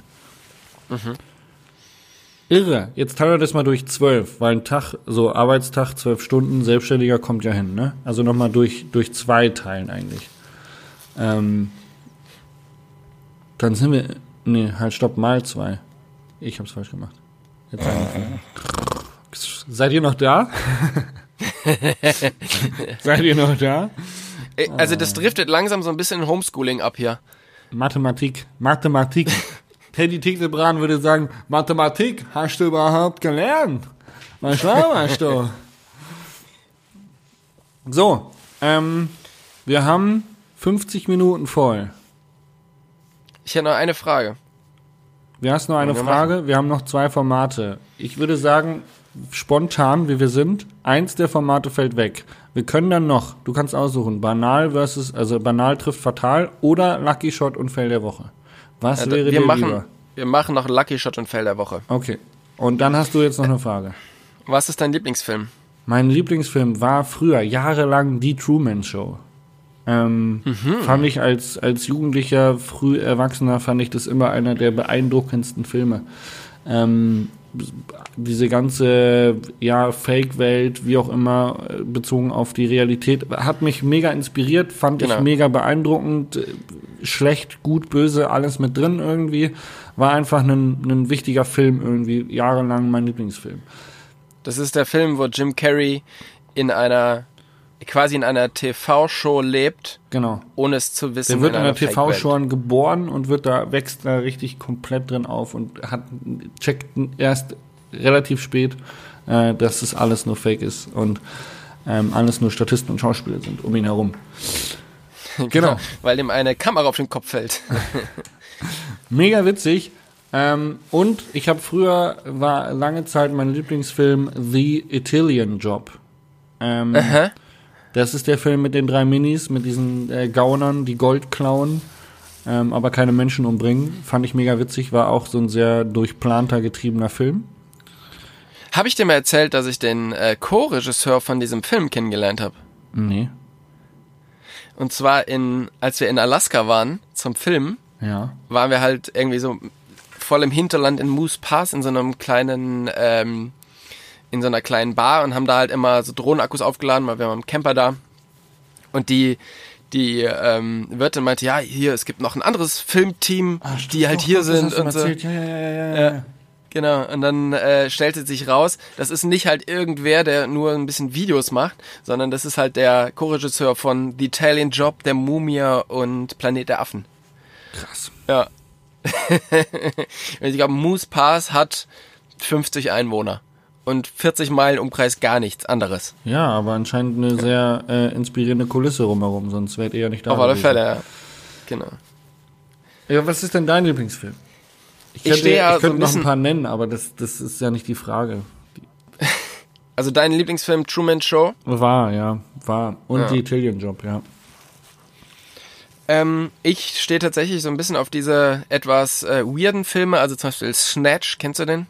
Speaker 2: Irre. Jetzt teilen wir das mal durch 12, weil ein Tag, so Arbeitstag, 12 Stunden, Selbstständiger kommt ja hin, ne? Also nochmal durch, durch zwei teilen eigentlich. Ähm, dann sind wir, nee, halt stopp, mal zwei. Ich hab's falsch gemacht. Jetzt Seid ihr noch da? Seid ihr noch da?
Speaker 3: Äh, Also das driftet langsam so ein bisschen in Homeschooling ab hier.
Speaker 2: Mathematik, Mathematik. Teddy Tickselbran würde sagen, Mathematik, hast du überhaupt gelernt? Was laberst du? So, ähm, wir haben 50 Minuten voll.
Speaker 3: Ich hätte noch eine Frage.
Speaker 2: Wir hast noch eine
Speaker 3: wir
Speaker 2: Frage. Wir haben noch zwei Formate. Ich würde sagen, spontan, wie wir sind, eins der Formate fällt weg. Wir können dann noch, du kannst aussuchen, banal versus, also banal trifft fatal oder Lucky Shot und Fell der Woche. Was
Speaker 3: Äh,
Speaker 2: wäre
Speaker 3: wir,
Speaker 2: dir
Speaker 3: machen,
Speaker 2: lieber?
Speaker 3: wir machen noch Lucky Shot und Fell der Woche.
Speaker 2: Okay. Und dann hast du jetzt noch eine Frage.
Speaker 3: Was ist dein Lieblingsfilm?
Speaker 2: Mein Lieblingsfilm war früher, jahrelang, Die Truman Show. Ähm, Fand ich als, als Jugendlicher, früh Erwachsener, fand ich das immer einer der beeindruckendsten Filme. Ähm, diese ganze, ja, Fake-Welt, wie auch immer, bezogen auf die Realität, hat mich mega inspiriert, fand ich
Speaker 3: Genau.
Speaker 2: mega beeindruckend. Schlecht, gut, böse, alles mit drin irgendwie. War einfach ein, ein wichtiger Film irgendwie, jahrelang mein Lieblingsfilm.
Speaker 3: Das ist der Film, wo Jim Carrey in einer quasi in einer TV-Show lebt,
Speaker 2: Genau.
Speaker 3: ohne es zu wissen.
Speaker 2: Der wird in
Speaker 3: einer
Speaker 2: der TV
Speaker 3: Fake-Welt.
Speaker 2: schon geboren und wird da, wächst da richtig komplett drin auf und hat, checkt erst relativ spät, äh, dass das alles nur Fake ist und ähm, alles nur Statisten und Schauspieler sind um ihn herum. Genau.
Speaker 3: Weil ihm eine Kamera auf den Kopf fällt.
Speaker 2: Mega witzig. Ähm, und ich habe früher, war lange Zeit mein Lieblingsfilm The Italian Job. Ähm,
Speaker 3: Aha.
Speaker 2: Das ist der Film mit den drei Minis, mit diesen äh, Gaunern, die Gold klauen, ähm, aber keine Menschen umbringen. Fand ich mega witzig, war auch so ein sehr durchplanter, getriebener Film.
Speaker 3: Habe ich dir mal erzählt, dass ich den äh, Co-Regisseur von diesem Film kennengelernt habe?
Speaker 2: Nee.
Speaker 3: Und zwar in, als wir in Alaska waren zum Filmen,
Speaker 2: Ja.
Speaker 3: waren wir halt irgendwie so voll im Hinterland in Moose Pass in so einem kleinen, ähm, in so einer kleinen Bar und haben da halt immer so Drohnenakkus aufgeladen, weil wir waren im Camper da. Und die, die ähm, Wirtin meinte, ja, hier, es gibt noch ein anderes Filmteam, die halt hier sind und so.
Speaker 2: Ja, ja, ja, ja, ja,
Speaker 3: Ja.
Speaker 2: ja.
Speaker 3: Genau, und dann äh, stellte sich raus, das ist nicht halt irgendwer, der nur ein bisschen Videos macht, sondern das ist halt der Co-Regisseur von The Italian Job, der Mumia und Planet der Affen.
Speaker 2: Krass.
Speaker 3: Ja. Und ich glaube, Moose Pass hat 50 Einwohner und 40 Meilen Umkreis gar nichts anderes.
Speaker 2: Ja, aber anscheinend eine sehr äh, inspirierende Kulisse rumherum, sonst wärt ihr ja nicht da.
Speaker 3: Auf alle. Fälle, ja. Genau.
Speaker 2: Ja, was ist denn dein Lieblingsfilm? Ich,
Speaker 3: Ich stehe ja
Speaker 2: ich
Speaker 3: so
Speaker 2: könnte
Speaker 3: ein
Speaker 2: noch ein paar nennen, aber das, das ist ja nicht die Frage.
Speaker 3: Also dein Lieblingsfilm Truman Show.
Speaker 2: War, ja, war. Und
Speaker 3: Ja.
Speaker 2: die Italian Job, ja.
Speaker 3: Ähm, ich stehe tatsächlich so ein bisschen auf diese etwas äh, weirden Filme, also zum Beispiel Snatch, kennst du den?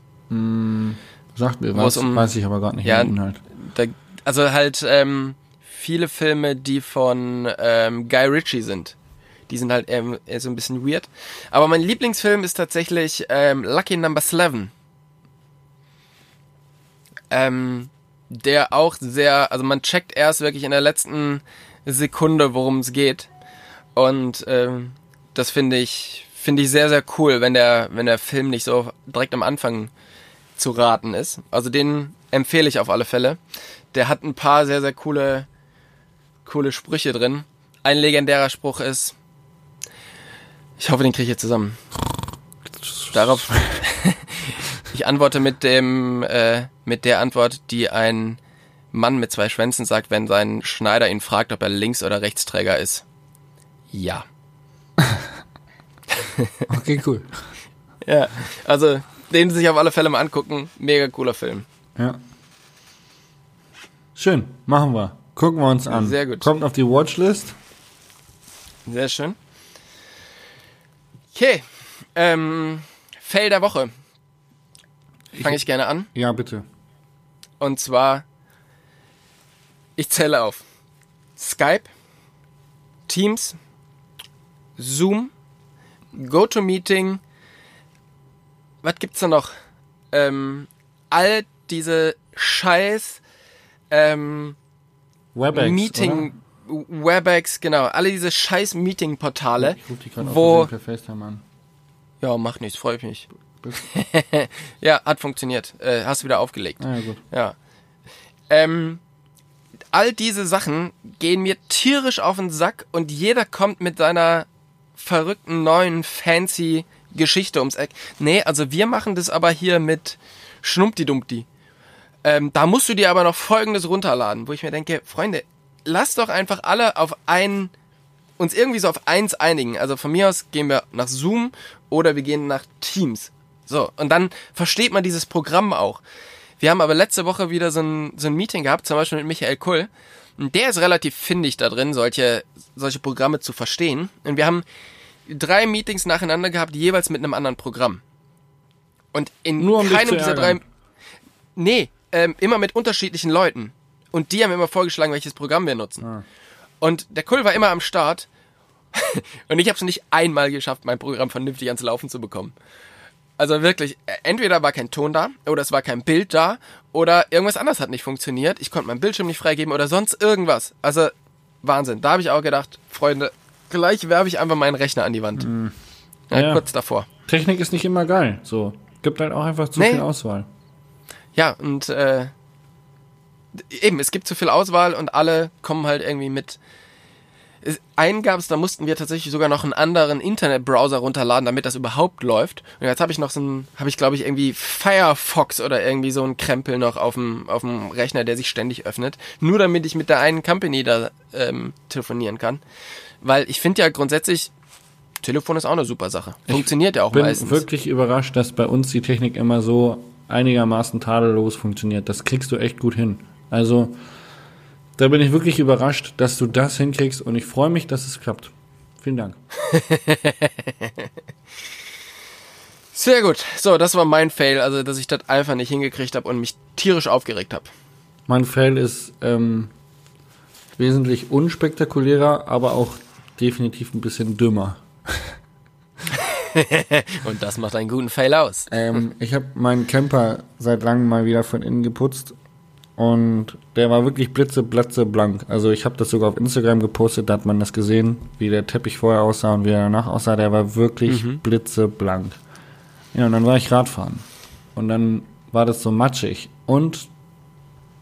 Speaker 2: Sagt mir was,
Speaker 3: um-
Speaker 2: weiß ich aber gerade nicht
Speaker 3: Ja,
Speaker 2: den Inhalt.
Speaker 3: Da, also halt ähm, viele Filme, die von ähm, Guy Ritchie sind. Die sind halt ähm, eher so ein bisschen weird. Aber mein Lieblingsfilm ist tatsächlich ähm, Lucky Number 11. Ähm, der auch sehr, also man checkt erst wirklich in der letzten Sekunde, worum es geht. Und ähm, das finde ich, finde ich sehr, sehr cool, wenn der, wenn der Film nicht so direkt am Anfang zu raten ist. Also den empfehle ich auf alle Fälle. Der hat ein paar sehr, sehr coole, coole Sprüche drin. Ein legendärer Spruch ist, ich hoffe, den kriege ich jetzt zusammen. Darauf, ich antworte mit dem, äh, mit der Antwort, die ein Mann mit zwei Schwänzen sagt, wenn sein Schneider ihn fragt, ob er Links- oder Rechtsträger ist. Ja.
Speaker 2: Okay, cool.
Speaker 3: Ja, also den sich auf alle Fälle mal angucken. Mega cooler Film.
Speaker 2: Ja. Schön, machen wir. Gucken wir uns an.
Speaker 3: Sehr gut.
Speaker 2: Kommt auf die Watchlist.
Speaker 3: Sehr schön. Okay. Ähm, Fail der Woche. Fange ich gerne an.
Speaker 2: Ja, bitte.
Speaker 3: Und zwar, ich zähle auf. Skype, Teams, Zoom, GoToMeeting, was gibt's da noch? Ähm, all diese scheiß ähm,
Speaker 2: Webex,
Speaker 3: Meeting, Webex, genau, alle diese scheiß Meeting-Portale,
Speaker 2: Ich rufe die gerade
Speaker 3: wo,
Speaker 2: auf per FaceTime an.
Speaker 3: ja, macht nichts, freut mich.
Speaker 2: Bist-
Speaker 3: Ja, hat funktioniert. Äh, hast wieder aufgelegt.
Speaker 2: Ah, ja, gut.
Speaker 3: Ja. Ähm, all diese Sachen gehen mir tierisch auf den Sack und jeder kommt mit seiner verrückten neuen fancy Geschichte ums Eck. Nee, also wir machen das aber hier mit Schnumpti-Dumpti. Ähm, da musst du dir aber noch folgendes runterladen, wo ich mir denke, Freunde, lass doch einfach alle auf ein, uns irgendwie so auf eins einigen. Also von mir aus gehen wir nach Zoom oder wir gehen nach Teams. So, und dann versteht man dieses Programm auch. Wir haben aber letzte Woche wieder so ein, so ein Meeting gehabt, zum Beispiel mit Michael Kull. Und der ist relativ findig da drin, solche, solche Programme zu verstehen. Und wir haben drei Meetings nacheinander gehabt, jeweils mit einem anderen Programm. Und in
Speaker 2: Nur um
Speaker 3: keinem dieser drei. Nee, ähm, immer mit unterschiedlichen Leuten. Und die haben immer vorgeschlagen, welches Programm wir nutzen.
Speaker 2: Ah.
Speaker 3: Und der Kull war immer am Start. und ich habe es nicht einmal geschafft, mein Programm vernünftig ans Laufen zu bekommen. Also wirklich, äh, entweder war kein Ton da, oder es war kein Bild da, oder irgendwas anderes hat nicht funktioniert. Ich konnte meinen Bildschirm nicht freigeben oder sonst irgendwas. Also Wahnsinn. Da habe ich auch gedacht, Freunde, gleich werfe ich einfach meinen Rechner an die Wand. Ja,
Speaker 2: Ja.
Speaker 3: Kurz davor.
Speaker 2: Technik ist nicht immer geil. So. Gibt halt auch einfach zu
Speaker 3: Nee.
Speaker 2: viel Auswahl.
Speaker 3: Ja, und äh, eben, es gibt zu viel Auswahl und alle kommen halt irgendwie mit. Einen gab es, da mussten wir tatsächlich sogar noch einen anderen Internetbrowser runterladen, damit das überhaupt läuft. Und jetzt habe ich noch so ein, habe ich glaube ich irgendwie Firefox oder irgendwie so ein Krempel noch auf dem, auf dem Rechner, der sich ständig öffnet. Nur damit ich mit der einen Company da ähm, telefonieren kann. Weil ich finde ja grundsätzlich, Telefon ist auch eine super Sache. Funktioniert ja auch
Speaker 2: bin
Speaker 3: meistens.
Speaker 2: wirklich überrascht, dass bei uns die Technik immer so einigermaßen tadellos funktioniert. Das kriegst du echt gut hin. Also, da bin ich wirklich überrascht, dass du das hinkriegst und ich freue mich, dass es klappt. Vielen Dank.
Speaker 3: Sehr gut. So, das war mein Fail, also dass ich das einfach nicht hingekriegt habe und mich tierisch aufgeregt habe.
Speaker 2: Mein Fail ist ähm, wesentlich unspektakulärer, aber auch definitiv ein bisschen dümmer.
Speaker 3: Und das macht einen guten Fail aus.
Speaker 2: Ähm, ich habe meinen Camper seit langem mal wieder von innen geputzt und der war wirklich blitzeblatze blank. Also ich habe das sogar auf Instagram gepostet, da hat man das gesehen, wie der Teppich vorher aussah und wie er danach aussah. Der war wirklich blitzeblank. Ja, und dann war ich Radfahren und dann war das so matschig und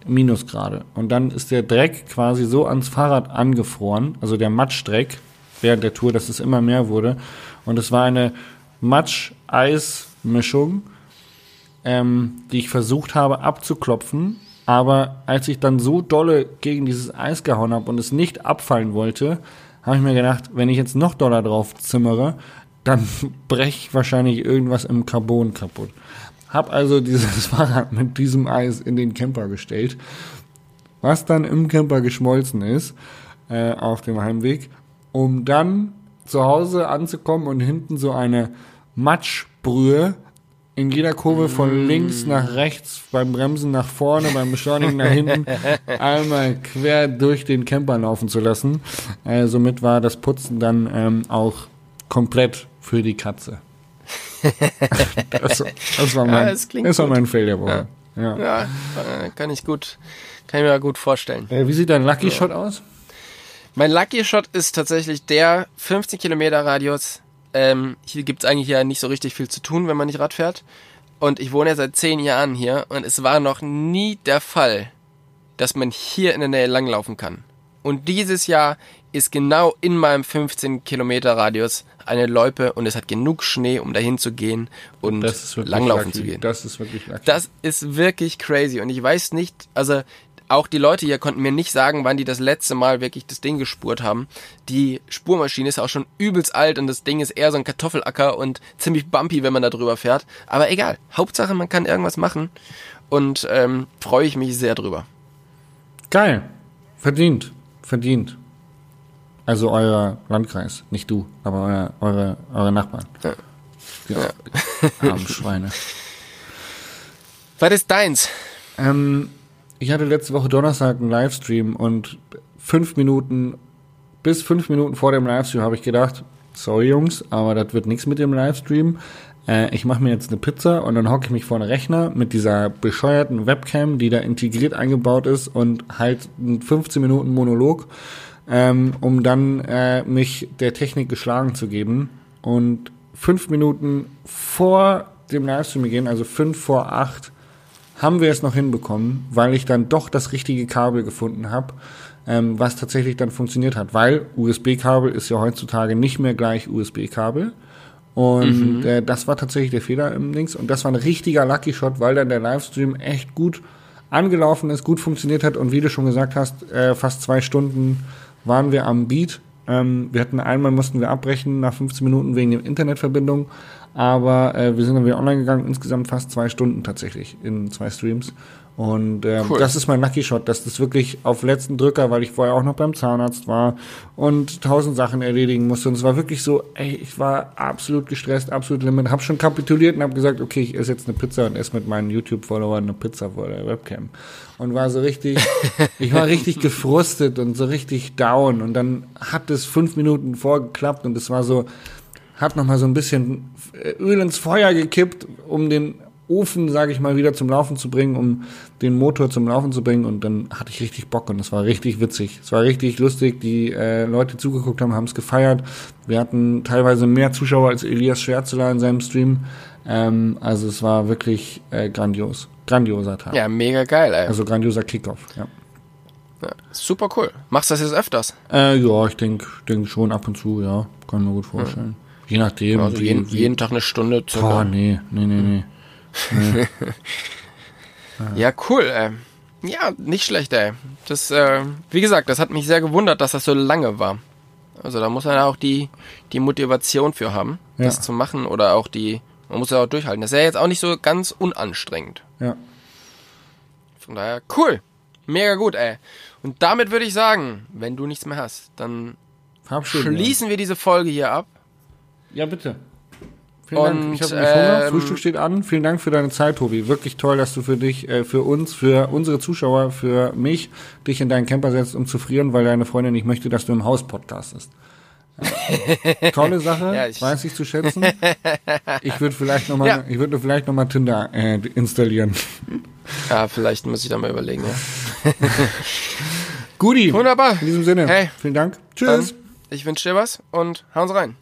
Speaker 2: Minusgrade. Und dann ist der Dreck quasi so ans Fahrrad angefroren, also der Matschdreck während der Tour, dass es immer mehr wurde. Und es war eine Matsch-Eis-Mischung, ähm, die ich versucht habe abzuklopfen. Aber als ich dann so dolle gegen dieses Eis gehauen habe und es nicht abfallen wollte, habe ich mir gedacht, wenn ich jetzt noch doller drauf zimmere, dann breche ich wahrscheinlich irgendwas im Carbon kaputt. Hab also dieses Fahrrad mit diesem Eis in den Camper gestellt, was dann im Camper geschmolzen ist äh, auf dem Heimweg, um dann zu Hause anzukommen und hinten so eine Matschbrühe in jeder Kurve von links nach rechts, beim Bremsen nach vorne, beim Beschleunigen nach hinten, einmal quer durch den Camper laufen zu lassen. Äh, somit war das Putzen dann ähm, auch komplett für die Katze. das, das war mein,
Speaker 3: das klingt
Speaker 2: das war mein Fail der Woche. Ja.
Speaker 3: Ja, äh, kann ich gut, kann ich mir gut vorstellen.
Speaker 2: Äh, wie sieht dein Lucky Shot aus?
Speaker 3: Mein Lucky Shot ist tatsächlich der 15 Kilometer Radius. Ähm, hier gibt's eigentlich ja nicht so richtig viel zu tun, wenn man nicht Rad fährt. Und ich wohne ja seit zehn Jahren hier und es war noch nie der Fall, dass man hier in der Nähe langlaufen kann. Und dieses Jahr ist genau in meinem 15 Kilometer Radius eine Loipe und es hat genug Schnee, um dahin zu gehen und
Speaker 2: Das ist wirklich
Speaker 3: langlaufen
Speaker 2: lucky.
Speaker 3: zu gehen.
Speaker 2: Das ist wirklich lucky.
Speaker 3: Das ist wirklich crazy. Und ich weiß nicht, also auch die Leute hier konnten mir nicht sagen, wann die das letzte Mal wirklich das Ding gespurt haben. Die Spurmaschine ist auch schon übelst alt und das Ding ist eher so ein Kartoffelacker und ziemlich bumpy, wenn man da drüber fährt. Aber egal. Hauptsache, man kann irgendwas machen. Und ähm, freue ich mich sehr drüber.
Speaker 2: Geil. Verdient. Verdient. Also euer Landkreis, nicht du, aber euer, eure, eure Nachbarn.
Speaker 3: Ja.
Speaker 2: Ja. Armen Schweine.
Speaker 3: Was ist deins?
Speaker 2: Ähm, ich hatte letzte Woche Donnerstag einen Livestream und fünf Minuten, bis fünf Minuten vor dem Livestream habe ich gedacht, sorry Jungs, aber das wird nichts mit dem Livestream. Äh, ich mache mir jetzt eine Pizza und dann hocke ich mich vor den Rechner mit dieser bescheuerten Webcam, die da integriert eingebaut ist und halt einen 15 Minuten Monolog, ähm, um dann äh, mich der Technik geschlagen zu geben. Und fünf Minuten vor dem Livestream gehen, also fünf vor acht, haben wir es noch hinbekommen, weil ich dann doch das richtige Kabel gefunden habe, ähm, was tatsächlich dann funktioniert hat. Weil USB-Kabel ist ja heutzutage nicht mehr gleich USB-Kabel. Und
Speaker 3: Mhm.
Speaker 2: äh, das war tatsächlich der Fehler im Links. Und das war ein richtiger Lucky Shot, weil dann der Livestream echt gut angelaufen ist, gut funktioniert hat. Und wie du schon gesagt hast, äh, fast zwei Stunden waren wir am Beat. Ähm, wir hatten einmal mussten wir abbrechen nach 15 Minuten wegen der Internetverbindung. Aber äh, wir sind dann wieder online gegangen, insgesamt fast zwei Stunden tatsächlich in zwei Streams. Und ähm,
Speaker 3: Cool.
Speaker 2: das ist mein Lucky Shot, dass das wirklich auf letzten Drücker, weil ich vorher auch noch beim Zahnarzt war und tausend Sachen erledigen musste. Und es war wirklich so, ey, ich war absolut gestresst, absolut limit. Hab schon kapituliert und habe gesagt, okay, ich esse jetzt eine Pizza und esse mit meinen YouTube-Followern eine Pizza vor der Webcam. Und war so richtig, ich war richtig gefrustet und so richtig down. Und dann hat es fünf Minuten vorgeklappt und es war so, hat noch mal so ein bisschen äh, Öl ins Feuer gekippt, um den Ofen, sage ich mal, wieder zum Laufen zu bringen, um den Motor zum Laufen zu bringen. Und dann hatte ich richtig Bock und es war richtig witzig. Es war richtig lustig. Die äh, Leute, die zugeguckt haben, haben es gefeiert. Wir hatten teilweise mehr Zuschauer als Elias Schwärzeler in seinem Stream. Ähm, also es war wirklich äh, grandios. Grandioser Tag.
Speaker 3: Ja, mega geil, ey.
Speaker 2: Also grandioser Kickoff, ja.
Speaker 3: Ja, super cool. Machst du das jetzt öfters?
Speaker 2: Äh, ja, ich denke denk schon ab und zu, ja. Kann mir gut vorstellen. Je nachdem.
Speaker 3: Also
Speaker 2: wie-
Speaker 3: jeden,
Speaker 2: wie-
Speaker 3: jeden Tag eine Stunde circa.
Speaker 2: Boah, nee, nee, nee, nee.
Speaker 3: Ja, cool, ey. Ja, nicht schlecht, ey. Das, äh, wie gesagt, das hat mich sehr gewundert, dass das so lange war. Also da muss man ja auch die, die Motivation für haben,
Speaker 2: Ja.
Speaker 3: das zu machen oder auch die, man muss ja auch durchhalten. Das ist ja jetzt auch nicht so ganz unanstrengend.
Speaker 2: Ja.
Speaker 3: Von daher, cool. Mega gut, ey. Und damit würde ich sagen, wenn du nichts mehr hast, dann
Speaker 2: Verabschieden.
Speaker 3: schließen wir diese Folge hier ab.
Speaker 2: Ja, bitte. Vielen
Speaker 3: Und,
Speaker 2: Dank. Ich habe nicht Hunger.
Speaker 3: ähm,
Speaker 2: Frühstück steht an. Vielen Dank für deine Zeit, Tobi. Wirklich toll, dass du für dich, äh, für uns, für unsere Zuschauer, für mich dich in deinen Camper setzt, um zu frieren, weil deine Freundin nicht möchte, dass du im Haus podcastest. Äh, tolle Sache,
Speaker 3: Ja, ich-
Speaker 2: weiß ich zu schätzen. Ich würde vielleicht nochmal,
Speaker 3: Ja.
Speaker 2: ich würde vielleicht noch mal Tinder äh, installieren.
Speaker 3: Ja, vielleicht muss ich da mal überlegen, ja.
Speaker 2: Guti.
Speaker 3: Wunderbar.
Speaker 2: In diesem Sinne.
Speaker 3: Hey.
Speaker 2: Vielen Dank.
Speaker 3: Dann,
Speaker 2: Tschüss.
Speaker 3: ich wünsche dir was und hauen Sie rein.